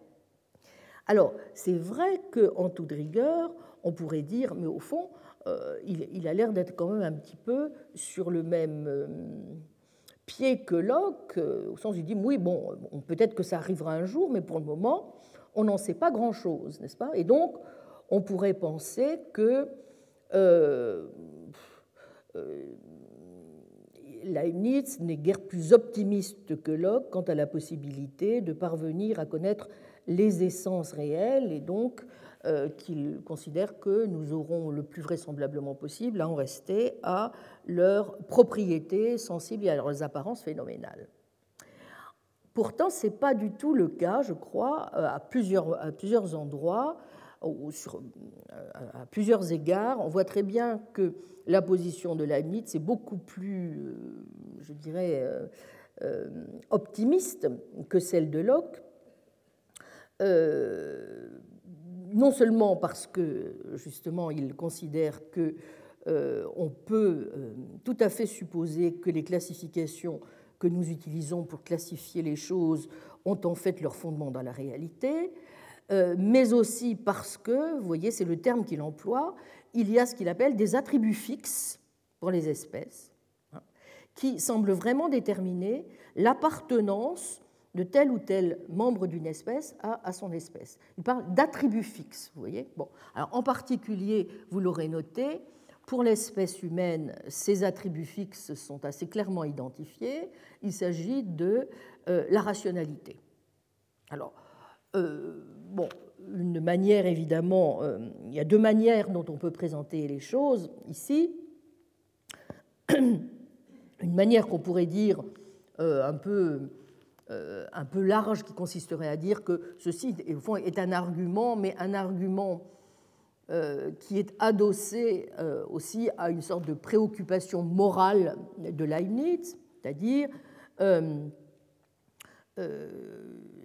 Alors, c'est vrai qu'en toute rigueur, on pourrait dire, mais au fond, euh, il, a l'air d'être quand même un petit peu sur le même euh, pied que Locke, euh, au sens où il dit, oui, bon, peut-être que ça arrivera un jour, mais pour le moment, on n'en sait pas grand-chose, n'est-ce pas? Et donc, on pourrait penser que Leibniz n'est guère plus optimiste que Locke quant à la possibilité de parvenir à connaître les essences réelles et donc euh, qu'il considère que nous aurons le plus vraisemblablement possible à en rester à leurs propriétés sensibles et à leurs apparences phénoménales. Pourtant, ce n'est pas du tout le cas, je crois, euh, à plusieurs, endroits, euh, à plusieurs égards. On voit très bien que la position de Leibniz est beaucoup plus, je dirais, optimiste que celle de Locke non seulement parce que justement il considère que euh, on peut euh, tout à fait supposer que les classifications que nous utilisons pour classifier les choses ont en fait leur fondement dans la réalité, euh, mais aussi parce que, vous voyez, c'est le terme qu'il emploie, il y a ce qu'il appelle des attributs fixes pour les espèces, qui semblent vraiment déterminer l'appartenance de tel ou tel membre d'une espèce à, son espèce. Il parle d'attributs fixes, vous voyez. Bon, alors en particulier, vous l'aurez noté, pour l'espèce humaine, ces attributs fixes sont assez clairement identifiés. Il s'agit de euh, la rationalité. Alors, euh, bon, une manière évidemment, euh, il y a deux manières dont on peut présenter les choses ici. Une manière qu'on pourrait dire un peu un peu large qui consisterait à dire que ceci, est un argument, mais un argument qui est adossé euh, aussi à une sorte de préoccupation morale de Leibniz, c'est-à-dire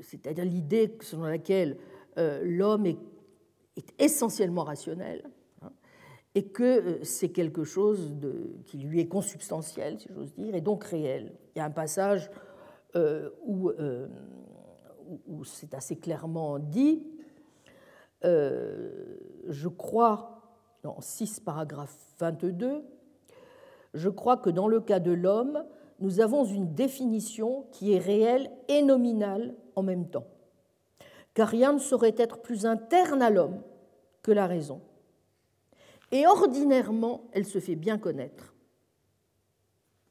c'est-à-dire l'idée selon laquelle l'homme est, essentiellement rationnel hein, et que c'est quelque chose qui lui est consubstantiel, si j'ose dire, et donc réel. Il y a un passage euh, euh, où, c'est assez clairement dit, euh, je crois, dans 6 paragraphe 22, je crois que dans le cas de l'homme, nous avons une définition qui est réelle et nominale en même temps. Car rien ne saurait être plus interne à l'homme que la raison. Et ordinairement, elle se fait bien connaître.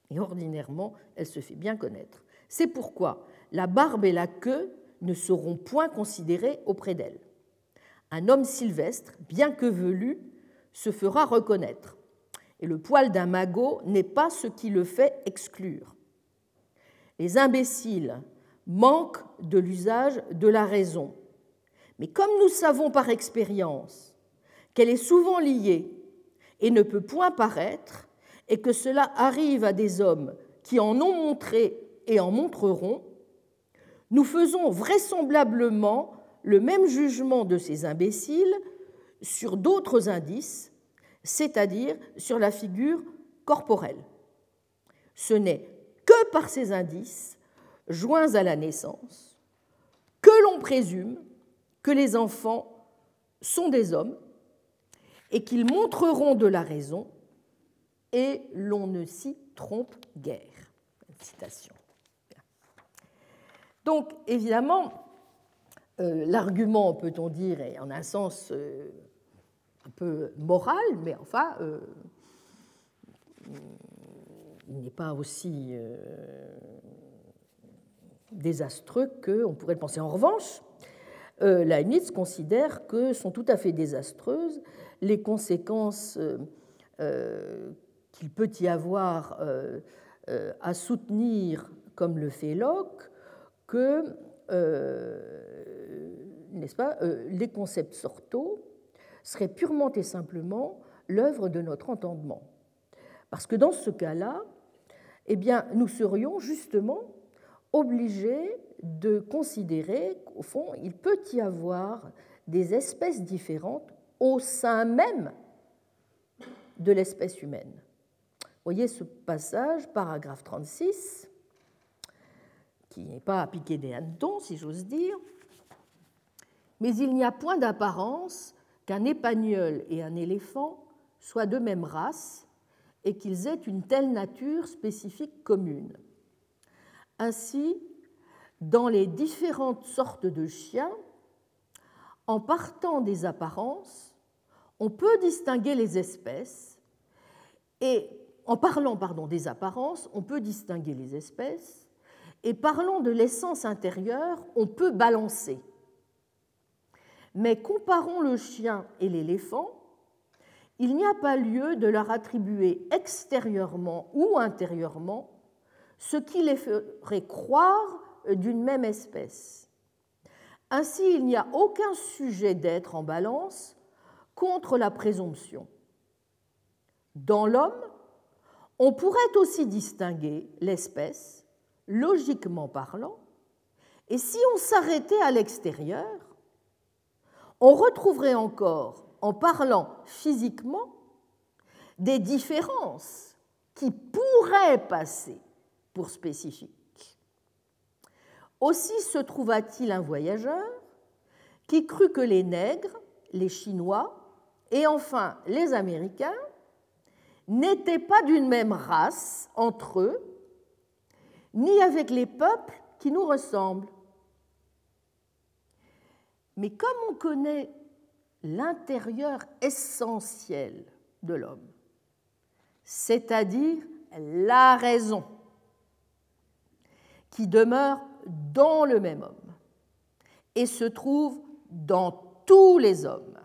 Et ordinairement, elle se fait bien connaître. C'est pourquoi la barbe et la queue ne seront point considérées auprès d'elle. Un homme sylvestre, bien que velu, se fera reconnaître, et le poil d'un magot n'est pas ce qui le fait exclure. Les imbéciles manquent de l'usage de la raison, mais comme nous savons par expérience qu'elle est souvent liée et ne peut point paraître, et que cela arrive à des hommes qui en ont montré et en montreront, nous faisons vraisemblablement le même jugement de ces imbéciles sur d'autres indices, c'est-à-dire sur la figure corporelle. Ce n'est que par ces indices, joints à la naissance, que l'on présume que les enfants sont des hommes et qu'ils montreront de la raison, et l'on ne s'y trompe guère. Citation. Donc, évidemment, l'argument, peut-on dire, est en un sens euh, un peu moral, mais enfin, euh, il n'est pas aussi euh, désastreux qu'on pourrait le penser. En revanche, euh, Leibniz considère que sont tout à fait désastreuses les conséquences qu'il peut y avoir à soutenir, comme le fait Locke, que n'est-ce pas, les concepts sortaux seraient purement et simplement l'œuvre de notre entendement. Parce que dans ce cas-là, eh bien, nous serions justement obligés de considérer qu'au fond, il peut y avoir des espèces différentes au sein même de l'espèce humaine. Voyez ce passage, paragraphe 36, qui n'est pas à piquer des hannetons, si j'ose dire. Mais il n'y a point d'apparence qu'un épagnol et un éléphant soient de même race et qu'ils aient une telle nature spécifique commune. Ainsi, dans les différentes sortes de chiens, en partant des apparences, on peut distinguer les espèces et en parlant pardon, des apparences, on peut distinguer les espèces et parlant de l'essence intérieure, on peut balancer. Mais comparons le chien et l'éléphant, il n'y a pas lieu de leur attribuer extérieurement ou intérieurement ce qui les ferait croire d'une même espèce. Ainsi, il n'y a aucun sujet d'être en balance contre la présomption. Dans l'homme, on pourrait aussi distinguer l'espèce, logiquement parlant, et si on s'arrêtait à l'extérieur, on retrouverait encore en parlant physiquement des différences qui pourraient passer pour spécifiques. Aussi se trouva-t-il un voyageur qui crut que les nègres, les Chinois et enfin les Américains n'étaient pas d'une même race entre eux, ni avec les peuples qui nous ressemblent. Mais comme on connaît l'intérieur essentiel de l'homme, c'est-à-dire la raison, qui demeure dans le même homme et se trouve dans tous les hommes,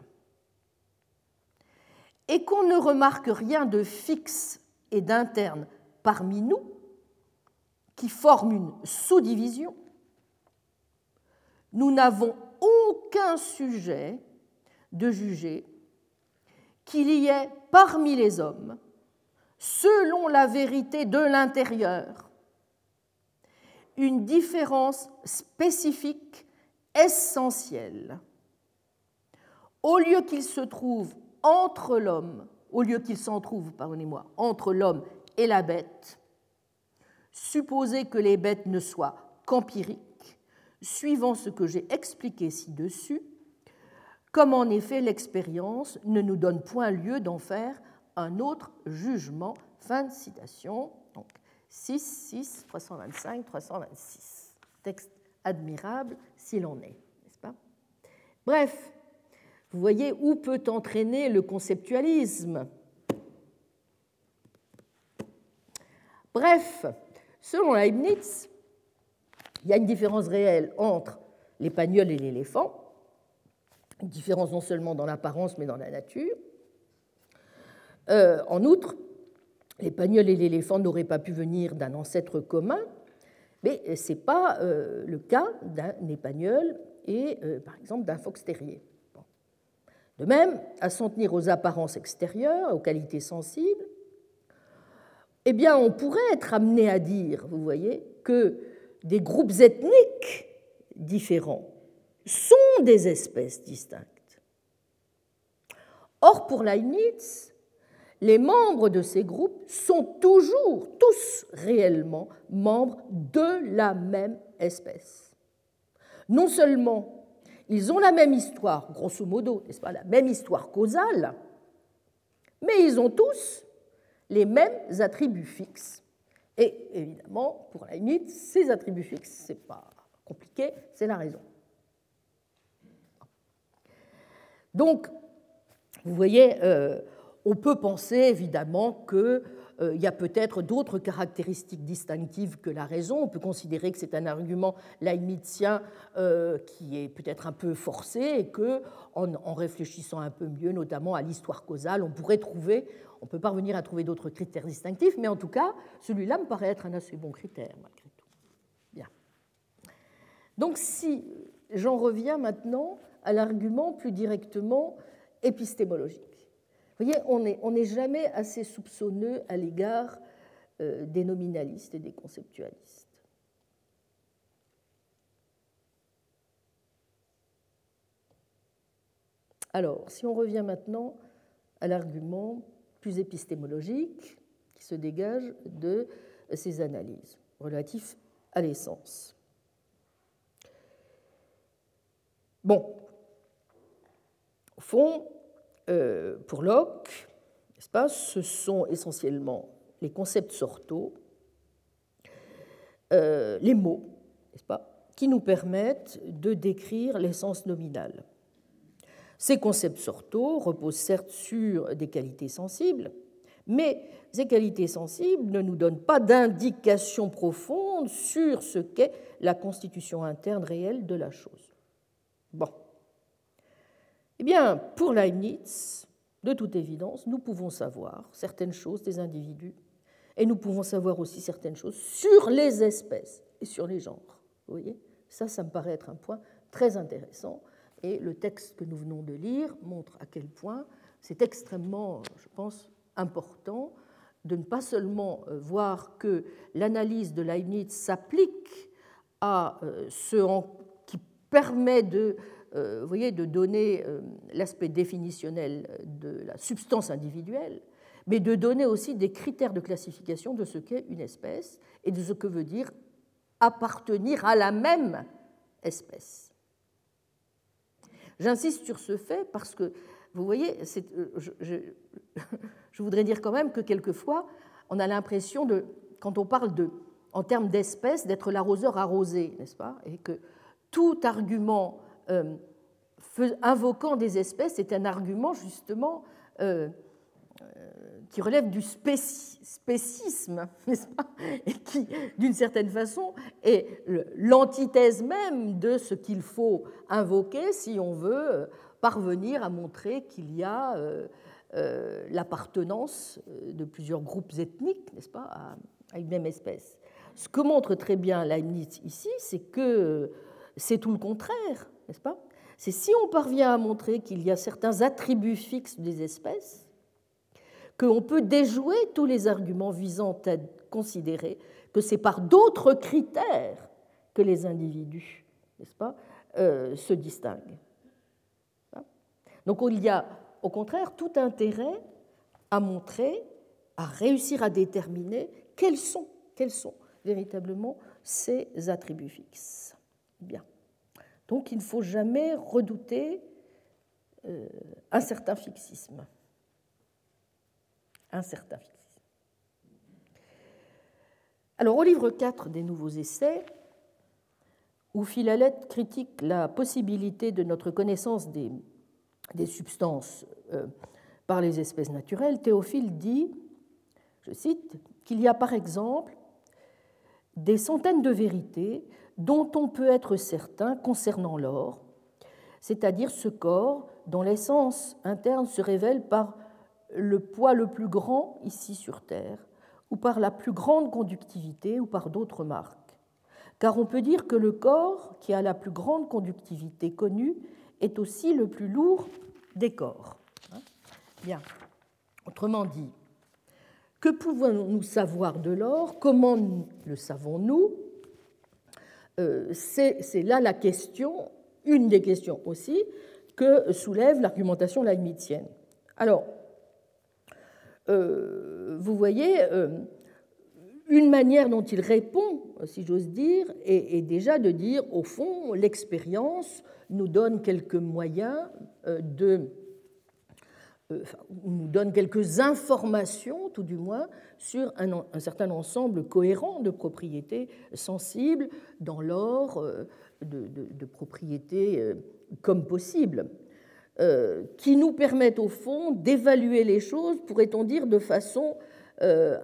et qu'on ne remarque rien de fixe et d'interne parmi nous, qui forme une sous-division, nous n'avons aucun sujet de juger qu'il y ait parmi les hommes, selon la vérité de l'intérieur, une différence spécifique essentielle. Au lieu qu'il se trouve entre l'homme, au lieu qu'il s'en trouve, pardonnez-moi, entre l'homme et la bête, supposez que les bêtes ne soient qu'empiriques, suivant ce que j'ai expliqué ci-dessus, comme en effet l'expérience ne nous donne point lieu d'en faire un autre jugement. Fin de citation. Donc 6, 6, 325, 326. Texte admirable s'il en est, n'est-ce pas? Bref, vous voyez où peut entraîner le conceptualisme. Bref, selon Leibniz, il y a une différence réelle entre l'épagnol et l'éléphant, une différence non seulement dans l'apparence mais dans la nature. Euh, en outre, l'épagnol et l'éléphant n'auraient pas pu venir d'un ancêtre commun, mais ce n'est pas euh, le cas d'un épagnol et, euh, par exemple, d'un fox terrier. De même, à s'en tenir aux apparences extérieures, aux qualités sensibles, eh bien, on pourrait être amené à dire, vous voyez, que des groupes ethniques différents sont des espèces distinctes. Or, pour Leibniz, les membres de ces groupes sont toujours, tous réellement, membres de la même espèce. Non seulement ils ont la même histoire, grosso modo, n'est-ce pas, la même histoire causale, mais ils ont tous les mêmes attributs fixes. Et évidemment, pour Leibniz, ces attributs fixes, ce n'est pas compliqué, c'est la raison. Donc, vous voyez, euh, on peut penser évidemment qu'il y a peut-être d'autres caractéristiques distinctives que la raison. On peut considérer que c'est un argument leibnizien qui est peut-être un peu forcé et que, en, réfléchissant un peu mieux, notamment à l'histoire causale, on pourrait trouver, on peut parvenir à trouver d'autres critères distinctifs, mais en tout cas, celui-là me paraît être un assez bon critère, malgré tout. Bien. Donc, si j'en reviens maintenant à l'argument plus directement épistémologique. Vous voyez, on n'est jamais assez soupçonneux à l'égard euh, des nominalistes et des conceptualistes. Alors, si on revient maintenant à l'argument plus épistémologique qui se dégage de ces analyses relatives à l'essence. Bon, au fond, euh, pour Locke, ce sont essentiellement les concepts sortaux, euh, les mots, qui nous permettent de décrire l'essence nominale. Ces concepts sortaux reposent certes sur des qualités sensibles, mais ces qualités sensibles ne nous donnent pas d'indication profonde sur ce qu'est la constitution interne réelle de la chose. Bon. Eh bien, pour Leibniz, de toute évidence, nous pouvons savoir certaines choses des individus et nous pouvons savoir aussi certaines choses sur les espèces et sur les genres. Vous voyez? Ça, ça me paraît être un point très intéressant et le texte que nous venons de lire montre à quel point c'est extrêmement, je pense, important de ne pas seulement euh, voir que l'analyse de Leibniz s'applique à euh, ce qui permet de, euh, voyez, de donner l'aspect définitionnel de la substance individuelle, mais de donner aussi des critères de classification de ce qu'est une espèce et de ce que veut dire appartenir à la même espèce. J'insiste sur ce fait parce que, vous voyez, euh, je, voudrais dire quand même que quelquefois, on a l'impression de, quand on parle de, en termes d'espèces, d'être l'arroseur arrosé, n'est-ce pas? Et que tout argument euh, invoquant des espèces est un argument justement euh, qui relève du spécisme, n'est-ce pas Et qui, d'une certaine façon, est l'antithèse même de ce qu'il faut invoquer si on veut euh, parvenir à montrer qu'il y a euh, euh, l'appartenance de plusieurs groupes ethniques, n'est-ce pas, à une même espèce. Ce que montre très bien Leibniz ici, c'est que c'est tout le contraire, n'est-ce pas? C'est si on parvient à montrer qu'il y a certains attributs fixes des espèces, qu'on peut déjouer tous les arguments visant à considérer que c'est par d'autres critères que les individus, n'est-ce pas, euh, se distinguent. Donc il y a au contraire tout intérêt à montrer, à réussir à déterminer quels sont, quels sont véritablement ces attributs fixes. Bien. Donc il ne faut jamais redouter euh, un certain fixisme un Alors au livre 4 des Nouveaux Essais, où Philalette critique la possibilité de notre connaissance des, des substances euh, par les espèces naturelles, Théophile dit, je cite, qu'il y a par exemple des centaines de vérités dont on peut être certain concernant l'or, c'est-à-dire ce corps dont l'essence interne se révèle par le poids le plus grand ici sur Terre, ou par la plus grande conductivité, ou par d'autres marques. Car on peut dire que le corps, qui a la plus grande conductivité connue, est aussi le plus lourd des corps. Hein? Bien. Autrement dit, que pouvons-nous savoir de l'or? Comment le savons-nous? Euh, C'est là la question, une des questions aussi, que soulève l'argumentation leibnizienne. Alors, vous voyez, euh, une manière dont il répond, si j'ose dire, est, déjà de dire, au fond, l'expérience nous donne quelques moyens euh, de nous donne quelques informations, tout du moins, sur un, certain ensemble cohérent de propriétés sensibles dans l'or, de, de, propriétés comme possible. Euh, qui nous permettent au fond d'évaluer les choses, pourrait-on dire, de façon, euh,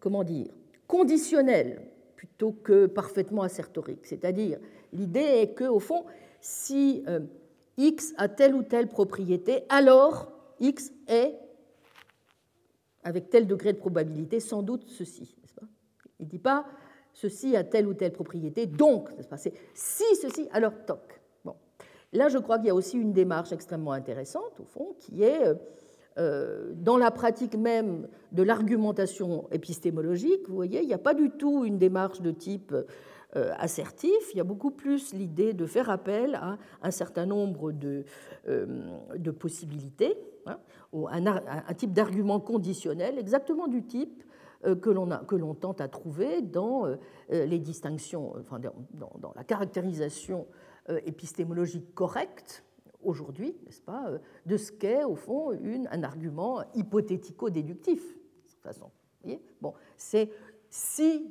comment dire, conditionnelle plutôt que parfaitement assertorique. C'est-à-dire, l'idée est que, au fond, si X a telle ou telle propriété, alors X est, avec tel degré de probabilité, sans doute ceci. Pas? Il ne dit pas ceci a telle ou telle propriété, donc, c'est si ceci, alors toc. Là, je crois qu'il y a aussi une démarche extrêmement intéressante, au fond, qui est euh, euh, dans la pratique même de l'argumentation épistémologique, vous voyez, il n'y a pas du tout une démarche de type euh, assertif, il y a beaucoup plus l'idée de faire appel à un certain nombre de, possibilités, hein, un, type d'argument conditionnel, exactement du type que l'on tente à trouver dans les distinctions, enfin, dans, la caractérisation épistémologique correcte aujourd'hui, n'est-ce pas, de ce qu'est au fond un argument hypothético-déductif, de toute façon. bon, c'est si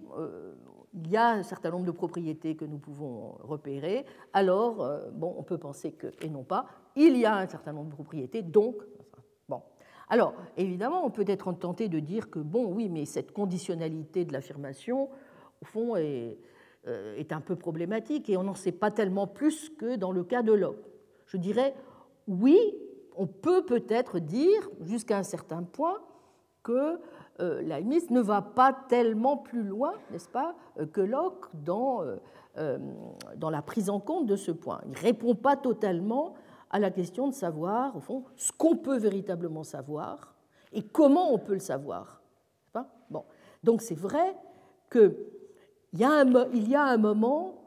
il y a un certain nombre de propriétés que nous pouvons repérer, alors euh, bon, on peut penser que, et non pas, il y a un certain nombre de propriétés, donc. Bon. Alors, évidemment, on peut être tenté de dire que, bon, oui, mais cette conditionnalité de l'affirmation, au fond, est, euh, est un peu problématique et on n'en sait pas tellement plus que dans le cas de Locke. Je dirais, oui, on peut peut-être dire, jusqu'à un certain point, que euh, Leibniz ne va pas tellement plus loin, n'est-ce pas, euh, que Locke dans, euh, dans la prise en compte de ce point. Il ne répond pas totalement à la question de savoir, au fond, ce qu'on peut véritablement savoir et comment on peut le savoir. Bon. Donc c'est vrai qu'il y, a un, il y a un moment,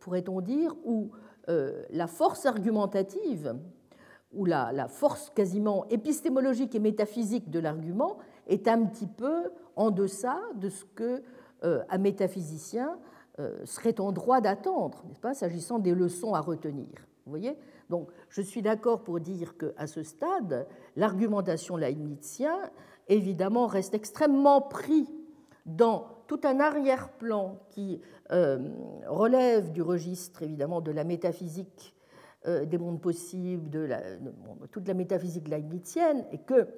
pourrait-on dire, où la force argumentative ou la, la, force quasiment épistémologique et métaphysique de l'argument est un petit peu en deçà de ce que euh, un métaphysicien euh, serait en droit d'attendre, n'est-ce pas, s'agissant des leçons à retenir. Vous voyez? Donc, je suis d'accord pour dire qu'à ce stade, l'argumentation leibnizienne, évidemment, reste extrêmement pris dans tout un arrière-plan qui euh, relève du registre, évidemment, de la métaphysique des mondes possibles, de, toute la métaphysique leibnizienne, et que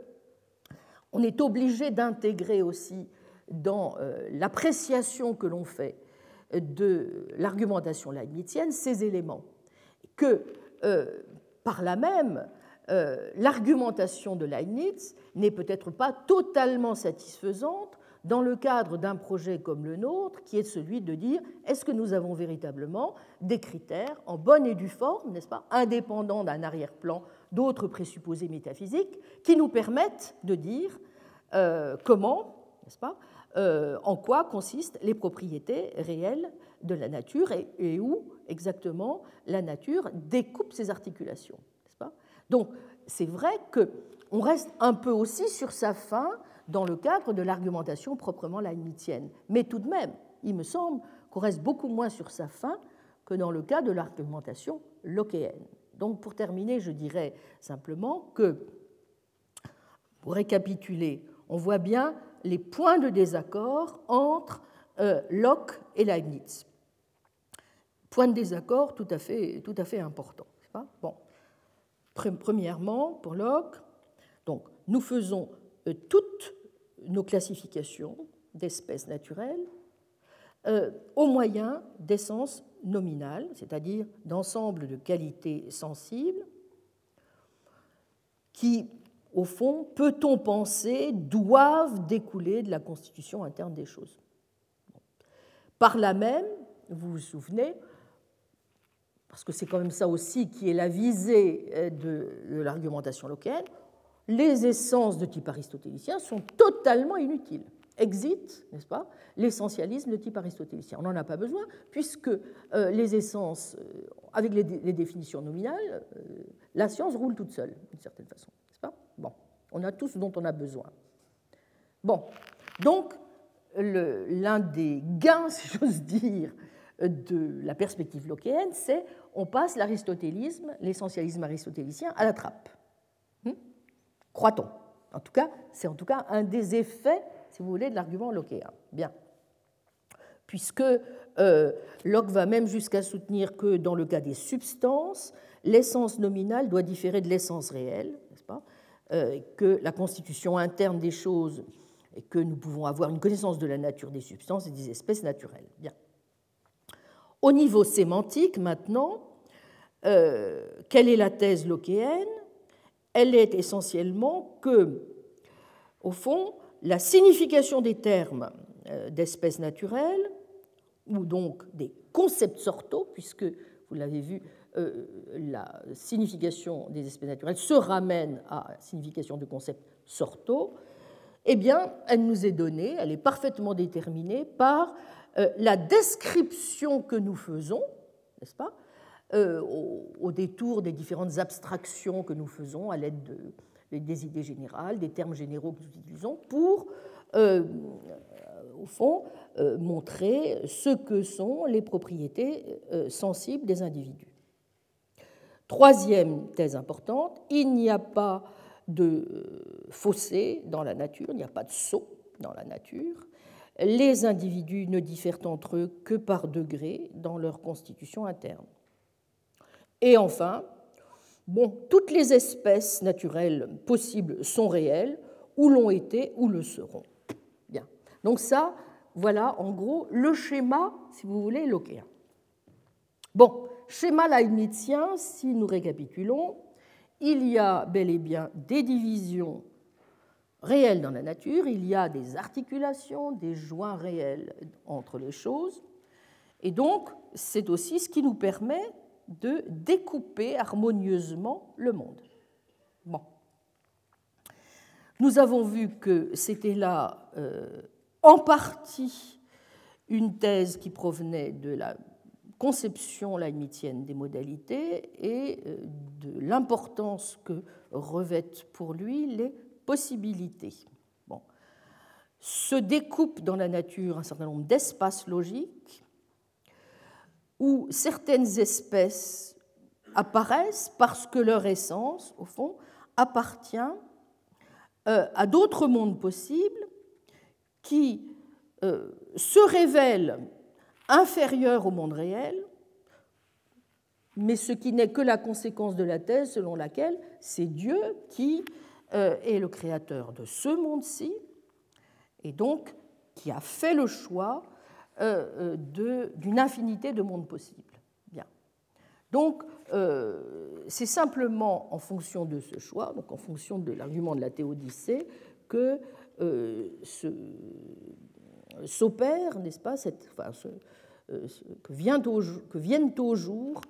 on est obligé d'intégrer aussi dans euh, l'appréciation que l'on fait de l'argumentation leibnizienne ces éléments. Que euh, par là même, euh, l'argumentation de Leibniz n'est peut-être pas totalement satisfaisante dans le cadre d'un projet comme le nôtre, qui est celui de dire est-ce que nous avons véritablement des critères en bonne et due forme, n'est-ce pas, indépendants d'un arrière-plan d'autres présupposés métaphysiques, qui nous permettent de dire euh, comment, n'est-ce pas, euh, en quoi consistent les propriétés réelles de la nature et, où exactement la nature découpe ses articulations. Pas? Donc c'est vrai qu'on reste un peu aussi sur sa fin dans le cadre de l'argumentation proprement leibnizienne. Mais tout de même, il me semble qu'on reste beaucoup moins sur sa fin que dans le cas de l'argumentation lockéenne. Donc pour terminer, je dirais simplement que, pour récapituler, on voit bien les points de désaccord entre euh, Locke et Leibniz. Point de désaccord tout à fait, tout à fait important. bon. Premièrement, pour Locke, donc, nous faisons euh, toutes nos classifications d'espèces naturelles euh, au moyen d'essences nominales, c'est-à-dire d'ensemble de qualités sensibles qui au fond, peut-on penser, doivent découler de la constitution interne des choses. Par là même, vous vous souvenez, parce que c'est quand même ça aussi qui est la visée euh, de, l'argumentation locale, les essences de type aristotélicien sont totalement inutiles. Exit, n'est-ce pas, l'essentialisme de type aristotélicien. On n'en a pas besoin, puisque euh, les essences, euh, avec les, définitions nominales, la science roule toute seule, d'une certaine façon. Bon, on a tout ce dont on a besoin. Bon, donc l'un des gains, si j'ose dire, de la perspective lockéenne, c'est on passe l'aristotélisme, l'essentialisme aristotélicien, à la trappe. Croit-on En tout cas, c'est en tout cas un des effets, si vous voulez, de l'argument lockéen. Bien. Puisque euh, Locke va même jusqu'à soutenir que dans le cas des substances, l'essence nominale doit différer de l'essence réelle, n'est-ce pas euh, Que la constitution interne des choses et que nous pouvons avoir une connaissance de la nature des substances et des espèces naturelles. Bien. Au niveau sémantique, maintenant, euh, quelle est la thèse lockéenne? Elle est essentiellement que, au fond, la signification des termes euh, d'espèces naturelles, ou donc des concepts sortaux, puisque, vous l'avez vu, euh, la signification des espèces naturelles se ramène à la signification de concepts sortaux, eh bien, elle nous est donnée, elle est parfaitement déterminée par euh, la description que nous faisons, n'est-ce pas, euh, au, détour des différentes abstractions que nous faisons à l'aide des idées générales, des termes généraux que nous utilisons, pour, euh, au fond, montrer ce que sont les propriétés sensibles des individus. Troisième thèse importante, il n'y a pas de fossé dans la nature, il n'y a pas de saut dans la nature. Les individus ne diffèrent entre eux que par degré dans leur constitution interne. Et enfin, bon, toutes les espèces naturelles possibles sont réelles, ou l'ont été, ou le seront. Bien. Donc ça, voilà en gros le schéma, si vous voulez, lockéen. Bon, schéma leibnizien, si nous récapitulons, il y a bel et bien des divisions réelles dans la nature, il y a des articulations, des joints réels entre les choses, et donc c'est aussi ce qui nous permet de découper harmonieusement le monde. Nous avons vu que c'était là euh, en partie une thèse qui provenait de la conception leibnizienne des modalités et euh, de l'importance que revêtent pour lui les possibilités. Se découpe dans la nature un certain nombre d'espaces logiques où certaines espèces apparaissent parce que leur essence, au fond, appartient euh, à d'autres mondes possibles qui euh, se révèlent inférieurs au monde réel, mais ce qui n'est que la conséquence de la thèse selon laquelle c'est Dieu qui euh, est le créateur de ce monde-ci, et donc qui a fait le choix euh, euh, d'une infinité de mondes possibles. Bien. Donc, c'est simplement en fonction de ce choix, donc en fonction de l'argument de la théodicée, que s'opère, n'est-ce pas, que, viennent au jour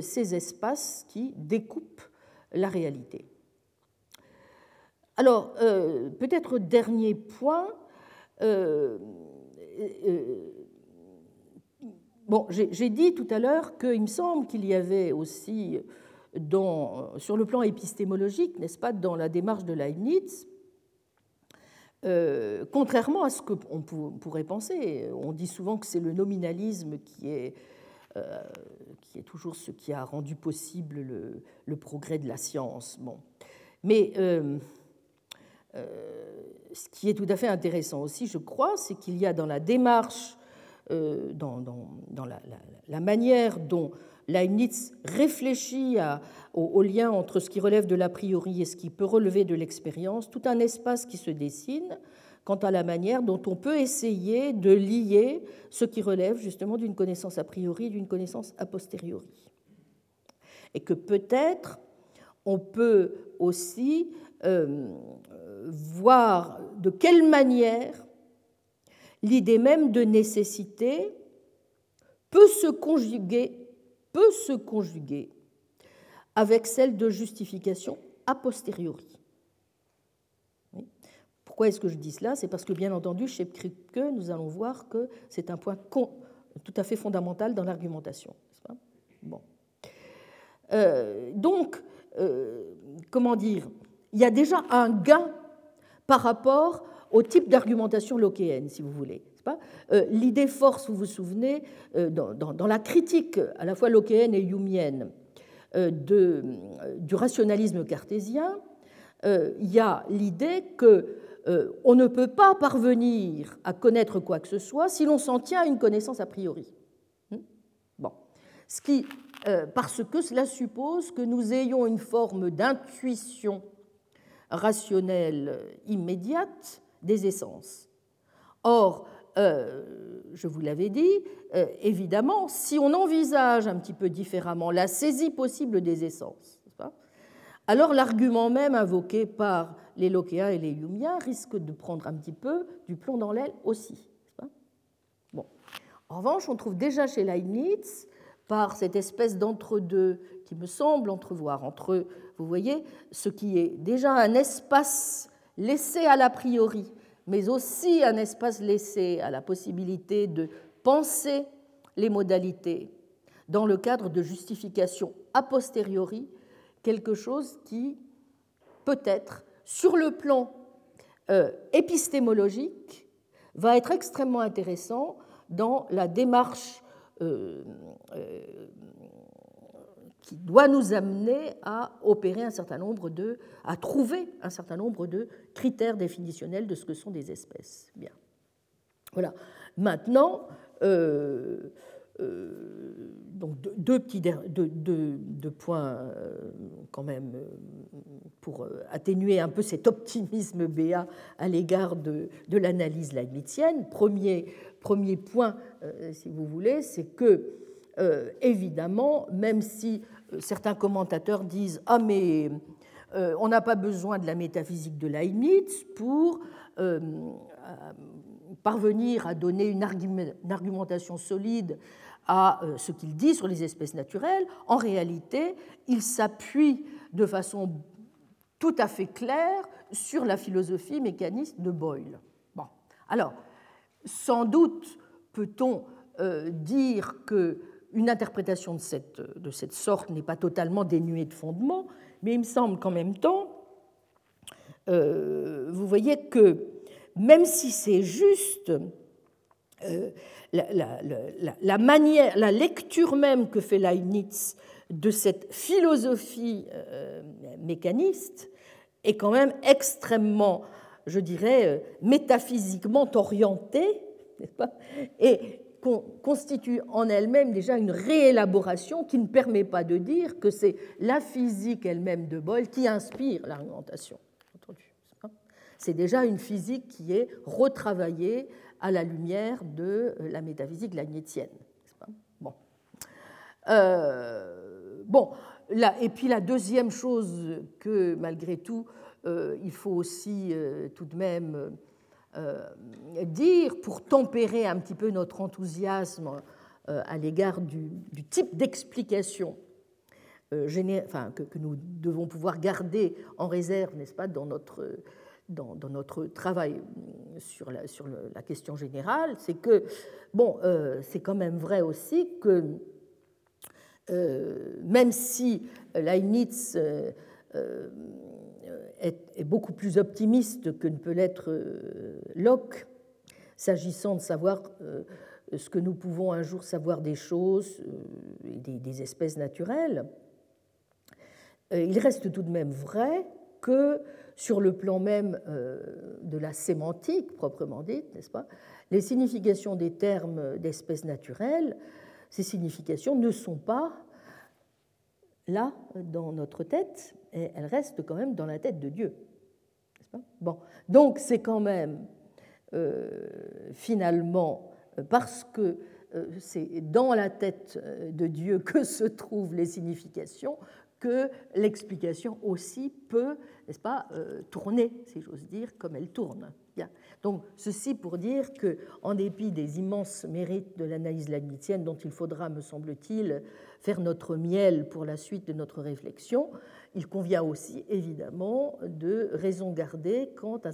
ces espaces qui découpent la réalité. Alors, euh, peut-être dernier point. Euh, euh, bon, j'ai dit tout à l'heure qu'il me semble qu'il y avait aussi, sur le plan épistémologique, n'est-ce pas, dans la démarche de Leibniz, contrairement à ce qu'on pourrait penser, on dit souvent que c'est le nominalisme qui est, qui est toujours ce qui a rendu possible le, le progrès de la science. Bon. Mais euh, ce qui est tout à fait intéressant aussi, je crois, c'est qu'il y a dans la démarche, euh, dans, la, manière dont Leibniz réfléchit au, lien entre ce qui relève de l'a priori et ce qui peut relever de l'expérience, tout un espace qui se dessine quant à la manière dont on peut essayer de lier ce qui relève justement d'une connaissance a priori et d'une connaissance a posteriori. Et que peut-être on peut aussi euh, voir de quelle manière l'idée même de nécessité peut se conjuguer, avec celle de justification a posteriori. Pourquoi est-ce que je dis cela? C'est parce que, bien entendu, chez Kripke, nous allons voir que c'est un point tout à fait fondamental dans l'argumentation. Euh, donc, euh, comment dire? Il y a déjà un gain par rapport au type d'argumentation lockéenne, si vous voulez. Euh, l'idée force, vous vous souvenez, euh, dans, la critique à la fois lockéenne et humienne euh, du rationalisme cartésien, il y a l'idée que on ne peut pas parvenir à connaître quoi que ce soit si l'on s'en tient à une connaissance a priori. Hmm? Parce que cela suppose que nous ayons une forme d'intuition rationnelle immédiate des essences. Or, euh, je vous l'avais dit, euh, évidemment, si on envisage un petit peu différemment la saisie possible des essences, alors l'argument même invoqué par les Lockéens et les Humiens risque de prendre un petit peu du plomb dans l'aile aussi. Bon. En revanche, on trouve déjà chez Leibniz, par cette espèce d'entre-deux qui me semble entrevoir entre, vous voyez, ce qui est déjà un espace laissé à l'a priori, mais aussi un espace laissé à la possibilité de penser les modalités dans le cadre de justification a posteriori, quelque chose qui peut-être sur le plan euh, épistémologique, va être extrêmement intéressant dans la démarche euh, euh, qui doit nous amener à opérer un certain nombre de, à trouver un certain nombre de critères définitionnels de ce que sont des espèces. Bien. Voilà. Maintenant, euh, donc deux, petits deux, points euh, quand même euh, pour atténuer un peu cet optimisme béat à l'égard de, de l'analyse leibnizienne. Premier, premier point, si vous voulez, c'est que évidemment, même si certains commentateurs disent ah mais on n'a pas besoin de la métaphysique de Leibniz pour parvenir à donner une argumentation solide à euh, ce qu'il dit sur les espèces naturelles, en réalité, il s'appuie de façon tout à fait claire sur la philosophie mécaniste de Boyle. Bon. Alors, sans doute peut-on euh, dire qu'une interprétation de cette, de sorte n'est pas totalement dénuée de fondement, mais il me semble qu'en même temps, euh, vous voyez que même si c'est juste, la, manière, la lecture même que fait Leibniz de cette philosophie euh, mécaniste est quand même extrêmement, je dirais, euh, métaphysiquement orientée, constitue en elle-même déjà une réélaboration qui ne permet pas de dire que c'est la physique elle-même de Boyle qui inspire l'argumentation. C'est déjà une physique qui est retravaillée à la lumière de euh, la métaphysique leibnizienne. Bon. Euh, bon, et puis la deuxième chose que malgré tout, euh, il faut aussi tout de même dire pour tempérer un petit peu notre enthousiasme à l'égard du, type d'explication enfin, que, nous devons pouvoir garder en réserve, n'est-ce pas, dans notre dans, notre travail sur la, sur la question générale, c'est que, bon, euh, c'est quand même vrai aussi que euh, même si Leibniz euh, est, beaucoup plus optimiste que ne peut l'être Locke, s'agissant de savoir ce que nous pouvons un jour savoir des choses et des, espèces naturelles, il reste tout de même vrai que sur le plan même euh, de la sémantique proprement dite, n'est-ce pas Les significations des termes d'espèces naturelles, ces significations ne sont pas là dans notre tête, et elles restent quand même dans la tête de Dieu. Bon, donc c'est quand même euh, finalement parce que euh, c'est dans la tête de Dieu que se trouvent les significations que l'explication aussi peut, n'est-ce pas, euh, tourner, si j'ose dire, comme elle tourne. Donc, ceci pour dire que, en dépit des immenses mérites de l'analyse leibnizienne, dont il faudra, me semble-t-il, faire notre miel pour la suite de notre réflexion, il convient aussi, évidemment, de raison garder quant à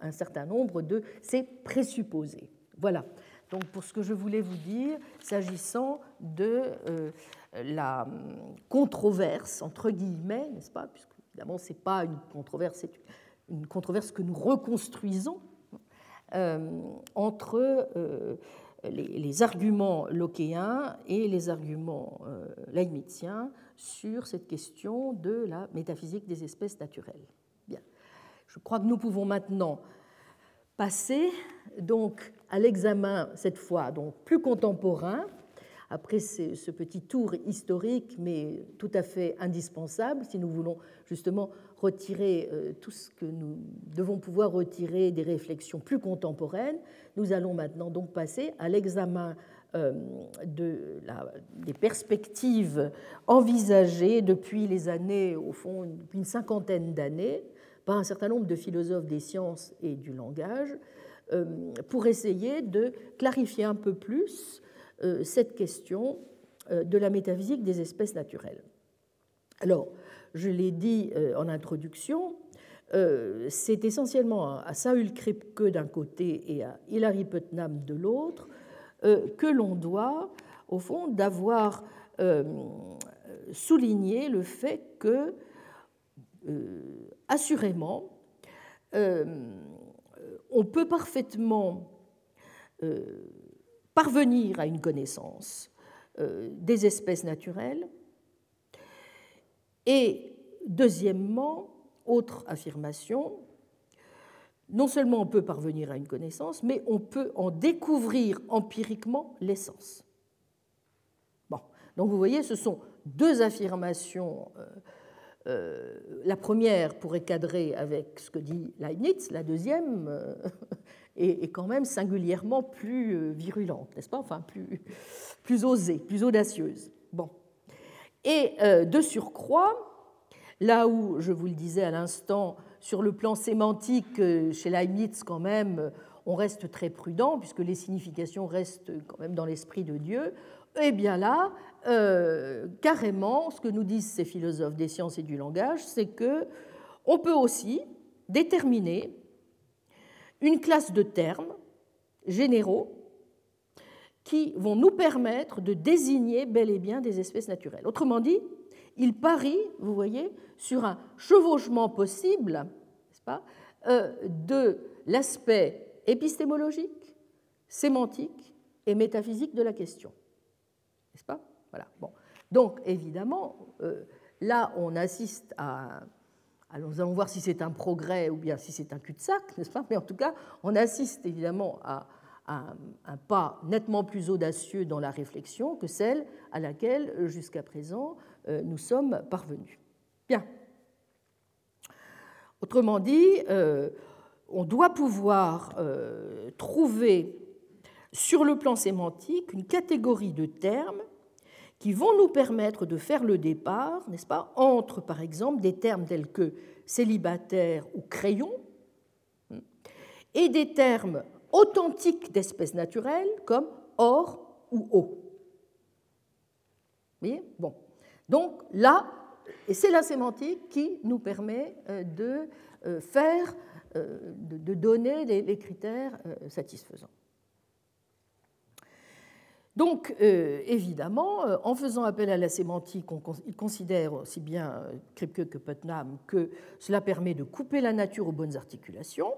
un certain nombre de ces présupposés. Voilà. Donc, pour ce que je voulais vous dire, s'agissant de euh, la controverse, entre guillemets, n'est-ce pas Puisque évidemment, ce n'est pas une controverse, c'est une controverse que nous reconstruisons euh, entre euh, les, arguments lockéens et les arguments euh, leibniziens sur cette question de la métaphysique des espèces naturelles. Bien. Je crois que nous pouvons maintenant passer donc à l'examen, cette fois donc plus contemporain, après ce petit tour historique, mais tout à fait indispensable si nous voulons justement retirer euh, tout ce que nous devons pouvoir retirer des réflexions plus contemporaines, nous allons maintenant donc passer à l'examen euh, de des perspectives envisagées depuis les années, au fond, depuis une cinquantaine d'années, par un certain nombre de philosophes des sciences et du langage, euh, pour essayer de clarifier un peu plus cette question de la métaphysique des espèces naturelles. Alors, je l'ai dit en introduction, c'est essentiellement à Saul Kripke d'un côté et à Hilary Putnam de l'autre que l'on doit, au fond, d'avoir souligné le fait que, assurément, on peut parfaitement euh, parvenir à une connaissance euh, des espèces naturelles. Et deuxièmement, autre affirmation, non seulement on peut parvenir à une connaissance, mais on peut en découvrir empiriquement l'essence. Bon, donc vous voyez, ce sont deux affirmations euh, euh, la première pourrait cadrer avec ce que dit Leibniz, la deuxième euh, est, quand même singulièrement plus virulente, n'est-ce pas? Enfin, plus, plus osée, plus audacieuse. Bon. Et de surcroît, là où, je vous le disais à l'instant, sur le plan sémantique, chez Leibniz, quand même, on reste très prudent, puisque les significations restent quand même dans l'esprit de Dieu, eh bien là, euh, carrément, ce que nous disent ces philosophes des sciences et du langage, c'est que on peut aussi déterminer une classe de termes généraux qui vont nous permettre de désigner bel et bien des espèces naturelles. Autrement dit, il parie, vous voyez, sur un chevauchement possible, n'est-ce pas, euh, de l'aspect épistémologique, sémantique et métaphysique de la question. N'est-ce pas? Bon. Donc, évidemment, euh, là, on assiste à. Alors, nous allons voir si c'est un progrès ou bien si c'est un cul-de-sac, n'est-ce pas? Mais en tout cas, on assiste évidemment à, un pas nettement plus audacieux dans la réflexion que celle à laquelle, jusqu'à présent, euh, nous sommes parvenus. Bien. Autrement dit, euh, on doit pouvoir trouver sur le plan sémantique une catégorie de termes qui vont nous permettre de faire le départ, n'est-ce pas, entre, par exemple, des termes tels que célibataire ou crayon, et des termes authentiques d'espèces naturelles comme or ou eau. Vous voyez? Donc là, et c'est la sémantique qui nous permet euh, de euh, faire, euh, de donner les critères satisfaisants. Donc, évidemment, en faisant appel à la sémantique, on, considère aussi bien Kripke que Putnam que cela permet de couper la nature aux bonnes articulations,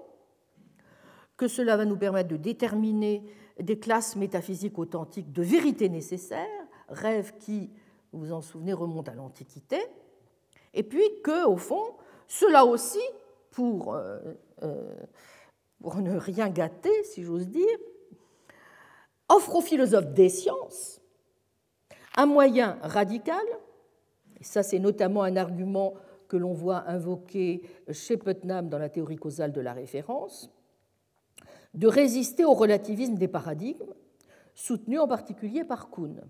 que cela va nous permettre de déterminer des classes métaphysiques authentiques de vérité nécessaire, rêve qui, vous vous en souvenez, remonte à l'Antiquité, et puis que, au fond, cela aussi, pour, pour ne rien gâter, si j'ose dire, offre aux philosophes des sciences un moyen radical, et ça c'est notamment un argument que l'on voit invoqué chez Putnam dans la théorie causale de la référence, de résister au relativisme des paradigmes, soutenu en particulier par Kuhn.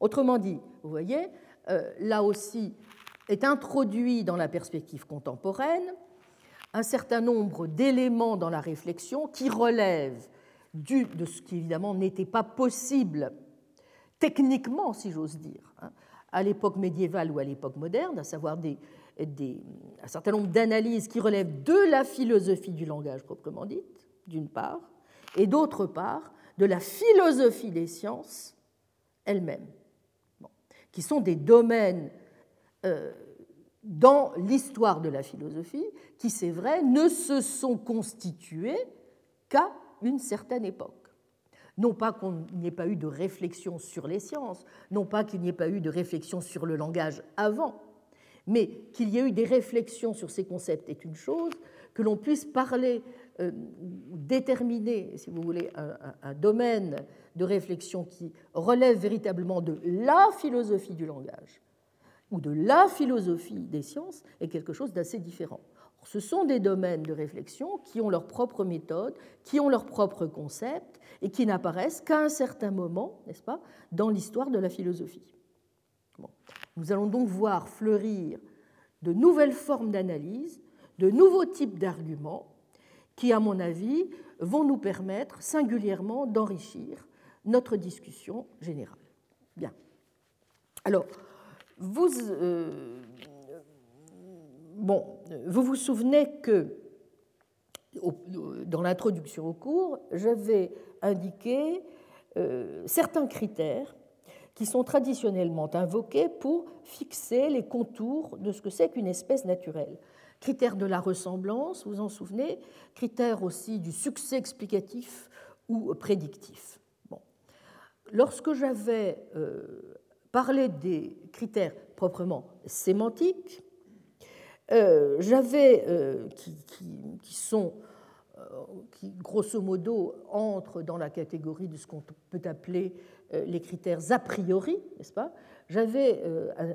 Autrement dit, vous voyez, euh, là aussi est introduit dans la perspective contemporaine un certain nombre d'éléments dans la réflexion qui relèvent dû de ce qui évidemment n'était pas possible techniquement, si j'ose dire, hein, à l'époque médiévale ou à l'époque moderne, à savoir des, un certain nombre d'analyses qui relèvent de la philosophie du langage proprement dite, d'une part, et d'autre part, de la philosophie des sciences elles-mêmes, qui sont des domaines euh, dans l'histoire de la philosophie qui, c'est vrai, ne se sont constitués qu'à une certaine époque. Non pas qu'il n'y ait pas eu de réflexion sur les sciences, non pas qu'il n'y ait pas eu de réflexion sur le langage avant, Mais qu'il y ait eu des réflexions sur ces concepts est une chose, que l'on puisse parler euh, déterminer, si vous voulez, un, domaine de réflexion qui relève véritablement de la philosophie du langage ou de la philosophie des sciences est quelque chose d'assez différent. Ce sont des domaines de réflexion qui ont leur propre méthode, qui ont leur propre concept et qui n'apparaissent qu'à un certain moment, n'est-ce pas, dans l'histoire de la philosophie. Nous allons donc voir fleurir de nouvelles formes d'analyse, de nouveaux types d'arguments qui, à mon avis, vont nous permettre singulièrement d'enrichir notre discussion générale. Bien. Alors, vous, euh, vous souvenez que dans l'introduction au cours, j'avais indiqué euh, certains critères qui sont traditionnellement invoqués pour fixer les contours de ce que c'est qu'une espèce naturelle. Critère de la ressemblance, vous en souvenez, critère aussi du succès explicatif ou prédictif. Bon. Lorsque j'avais euh, parlé des critères proprement sémantiques, euh, j'avais, euh, qui, qui, sont, qui grosso modo entrent dans la catégorie de ce qu'on peut appeler les critères a priori, n'est-ce pas? J'avais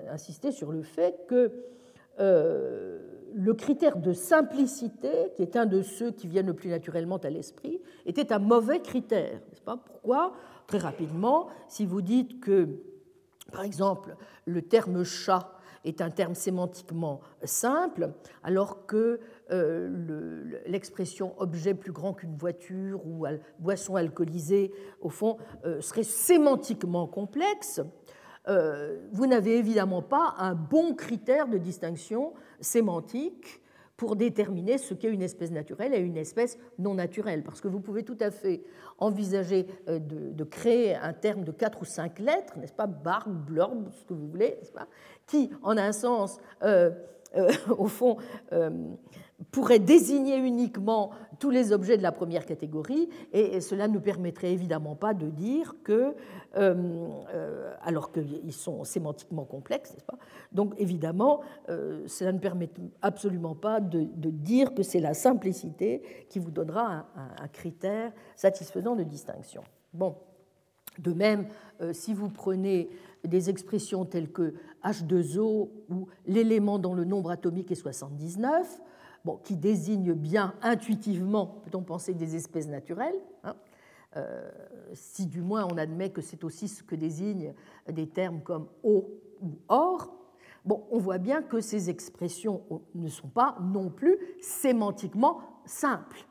insisté sur le fait que le critère de simplicité, qui est un de ceux qui viennent le plus naturellement à l'esprit, était un mauvais critère. Pas? Pourquoi? Très rapidement, si vous dites que, par exemple, le terme chat est un terme sémantiquement simple, alors que euh, l'expression objet plus grand qu'une voiture ou boisson alcoolisée, au fond, euh, serait sémantiquement complexe, euh, vous n'avez évidemment pas un bon critère de distinction sémantique pour déterminer ce qu'est une espèce naturelle et une espèce non naturelle. Parce que vous pouvez tout à fait envisager de, créer un terme de quatre ou cinq lettres, n'est-ce pas, barbe, blurb, ce que vous voulez, pas, qui, en un sens, au fond, pourrait désigner uniquement tous les objets de la première catégorie, et cela ne permettrait évidemment pas de dire que, euh, euh, alors qu'ils sont sémantiquement complexes, n'est-ce pas? Donc évidemment, euh, cela ne permet absolument pas de, dire que c'est la simplicité qui vous donnera un, un, critère satisfaisant de distinction. Bon, de même, si vous prenez des expressions telles que H2O ou l'élément dont le nombre atomique est 79, qui désigne bien intuitivement, peut-on penser, des espèces naturelles, hein, euh, si du moins on admet que c'est aussi ce que désignent des termes comme eau ou or. Bon, on voit bien que ces expressions ne sont pas non plus sémantiquement simples.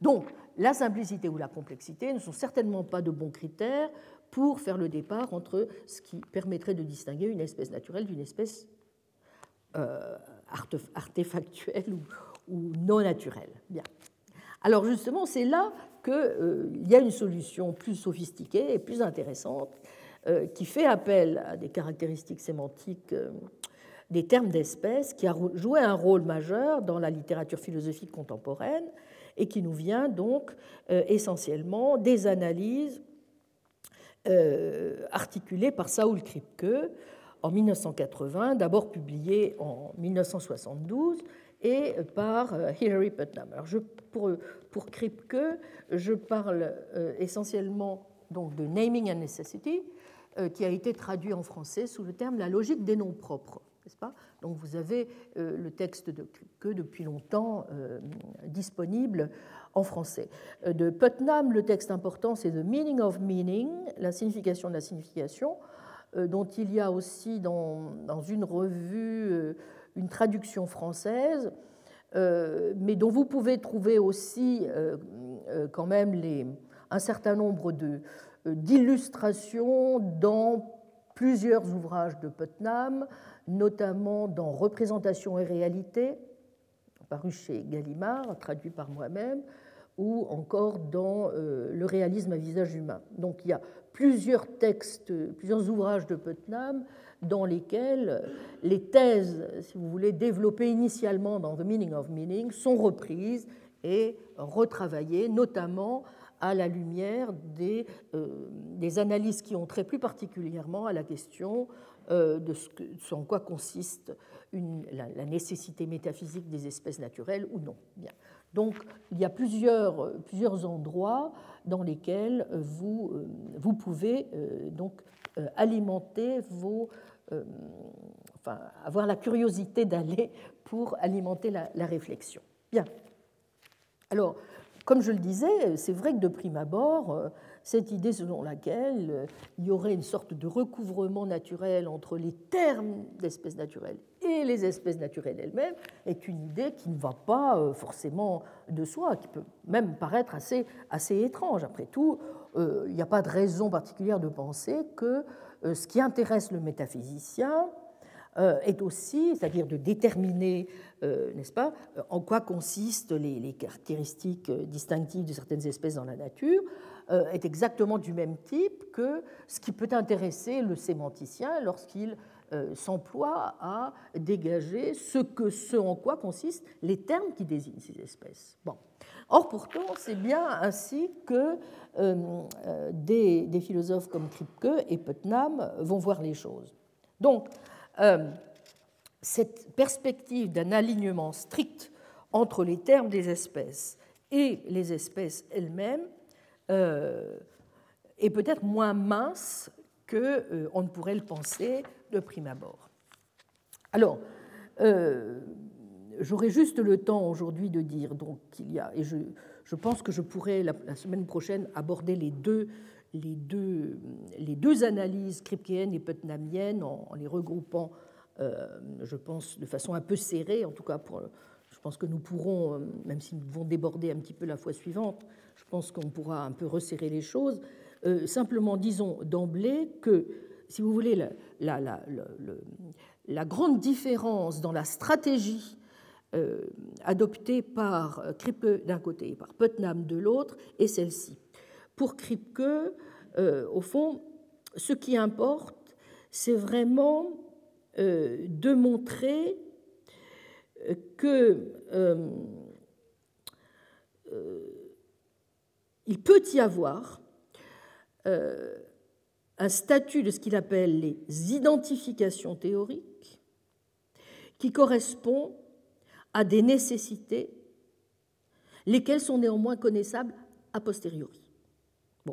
Donc, la simplicité ou la complexité ne sont certainement pas de bons critères pour faire le départ entre ce qui permettrait de distinguer une espèce naturelle d'une espèce euh, artefactuelle ou, non naturelle. Bien. Alors justement, c'est là qu'il euh, y a une solution plus sophistiquée et plus intéressante euh, qui fait appel à des caractéristiques sémantiques euh, des termes d'espèces, qui a joué un rôle majeur dans la littérature philosophique contemporaine et qui nous vient donc essentiellement des analyses articulées par Saul Kripke en 1980, d'abord publié en 1972 et par euh, Hilary Putnam. Alors je, pour, pour Kripke, je parle euh, essentiellement donc de naming and necessity, euh, qui a été traduit en français sous le terme la logique des noms propres. Pas? Donc vous avez le texte de Kripke depuis longtemps disponible en français. De Putnam, le texte important, c'est The Meaning of Meaning, la signification de la signification. Euh, dont il y a aussi dans, une revue euh, une traduction française, euh, mais dont vous pouvez trouver aussi quand même un certain nombre d'illustrations dans plusieurs ouvrages de Putnam, notamment dans Représentation et réalité, paru chez Gallimard, traduit par moi-même, ou encore dans Le réalisme à visage humain. Donc il y a plusieurs textes, plusieurs ouvrages de Putnam dans lesquels les thèses, si vous voulez, développées initialement dans The Meaning of Meaning sont reprises et retravaillées, notamment à la lumière des, euh, analyses qui ont trait plus particulièrement à la question euh, de ce, en quoi consiste la, nécessité métaphysique des espèces naturelles ou non. Bien. Donc il y a plusieurs, plusieurs endroits dans lesquels vous, vous pouvez donc alimenter vos, enfin avoir la curiosité d'aller pour alimenter la, la réflexion. Bien. Alors, comme je le disais, c'est vrai que de prime abord, cette idée selon laquelle euh, il y aurait une sorte de recouvrement naturel entre les termes d'espèces naturelles et les espèces naturelles elles-mêmes est une idée qui ne va pas euh, forcément de soi, qui peut même paraître assez, assez étrange. Après tout, euh, il n'y a pas de raison particulière de penser que ce qui intéresse le métaphysicien est aussi, c'est-à-dire de déterminer, n'est-ce pas, en quoi consistent les, caractéristiques distinctives de certaines espèces dans la nature, euh, est exactement du même type que ce qui peut intéresser le sémanticien lorsqu'il euh, s'emploie à dégager ce, que, ce en quoi consistent les termes qui désignent ces espèces. Bon. Or, pourtant, c'est bien ainsi que euh, des, des, philosophes comme Kripke et Putnam vont voir les choses. Donc, cette perspective d'un alignement strict entre les termes des espèces et les espèces elles-mêmes euh, est peut-être moins mince qu'on euh, ne pourrait le penser de prime abord. Alors, euh, j'aurai juste le temps aujourd'hui de dire donc qu'il y a, et je, pense que je pourrais la, semaine prochaine aborder les deux, les deux, les deux analyses kripkeyennes et putnamiennes en, les regroupant, je pense, de façon un peu serrée, en tout cas pour, je pense que nous pourrons, même si nous devons déborder un petit peu la fois suivante, je pense qu'on pourra un peu resserrer les choses. Euh, simplement, disons d'emblée que, si vous voulez, la, grande différence dans la stratégie euh, adoptée par Kripke d'un côté et par Putnam de l'autre est celle-ci. Pour Kripke, euh, au fond, ce qui importe, c'est vraiment de montrer que il peut y avoir euh, un statut de ce qu'il appelle les identifications théoriques qui correspond à des nécessités, lesquelles sont néanmoins connaissables a posteriori.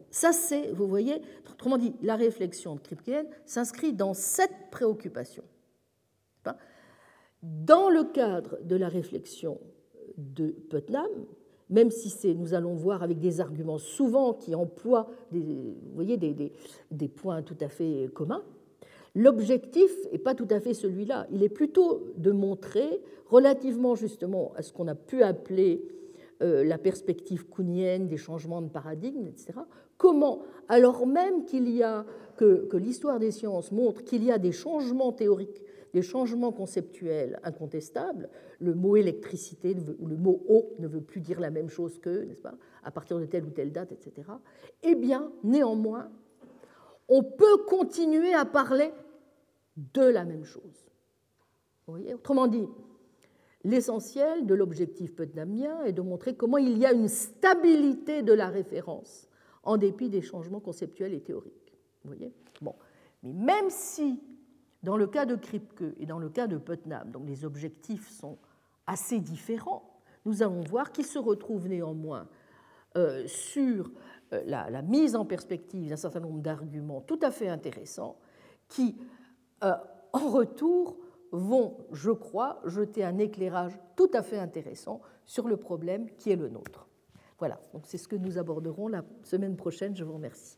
Ça c'est, vous voyez, autrement dit, la réflexion de Kripke s'inscrit dans cette préoccupation. Dans le cadre de la réflexion de Putnam, même si nous allons voir avec des arguments souvent qui emploient des, points tout à fait communs, l'objectif n'est pas tout à fait celui-là. Il est plutôt de montrer, relativement justement à ce qu'on a pu appeler euh, la perspective kuhnienne des changements de paradigme, etc., comment, alors même qu'il y a, que, que l'histoire des sciences montre qu'il y a des changements théoriques des changements conceptuels incontestables. Le mot électricité ou le mot eau ne veut plus dire la même chose qu'eux, n'est-ce pas, à partir de telle ou telle date, etc. Eh bien, néanmoins, on peut continuer à parler de la même chose. Vous voyez Autrement dit, l'essentiel de l'objectif putnamien est de montrer comment il y a une stabilité de la référence en dépit des changements conceptuels et théoriques. Vous voyez? Bon. Mais même si dans le cas de Kripke et dans le cas de Putnam, donc les objectifs sont assez différents, nous allons voir qu'ils se retrouvent néanmoins euh, sur euh, la, mise en perspective d'un certain nombre d'arguments tout à fait intéressants qui, euh, en retour, vont, je crois, jeter un éclairage tout à fait intéressant sur le problème qui est le nôtre. Voilà, donc c'est ce que nous aborderons la semaine prochaine. Je vous remercie.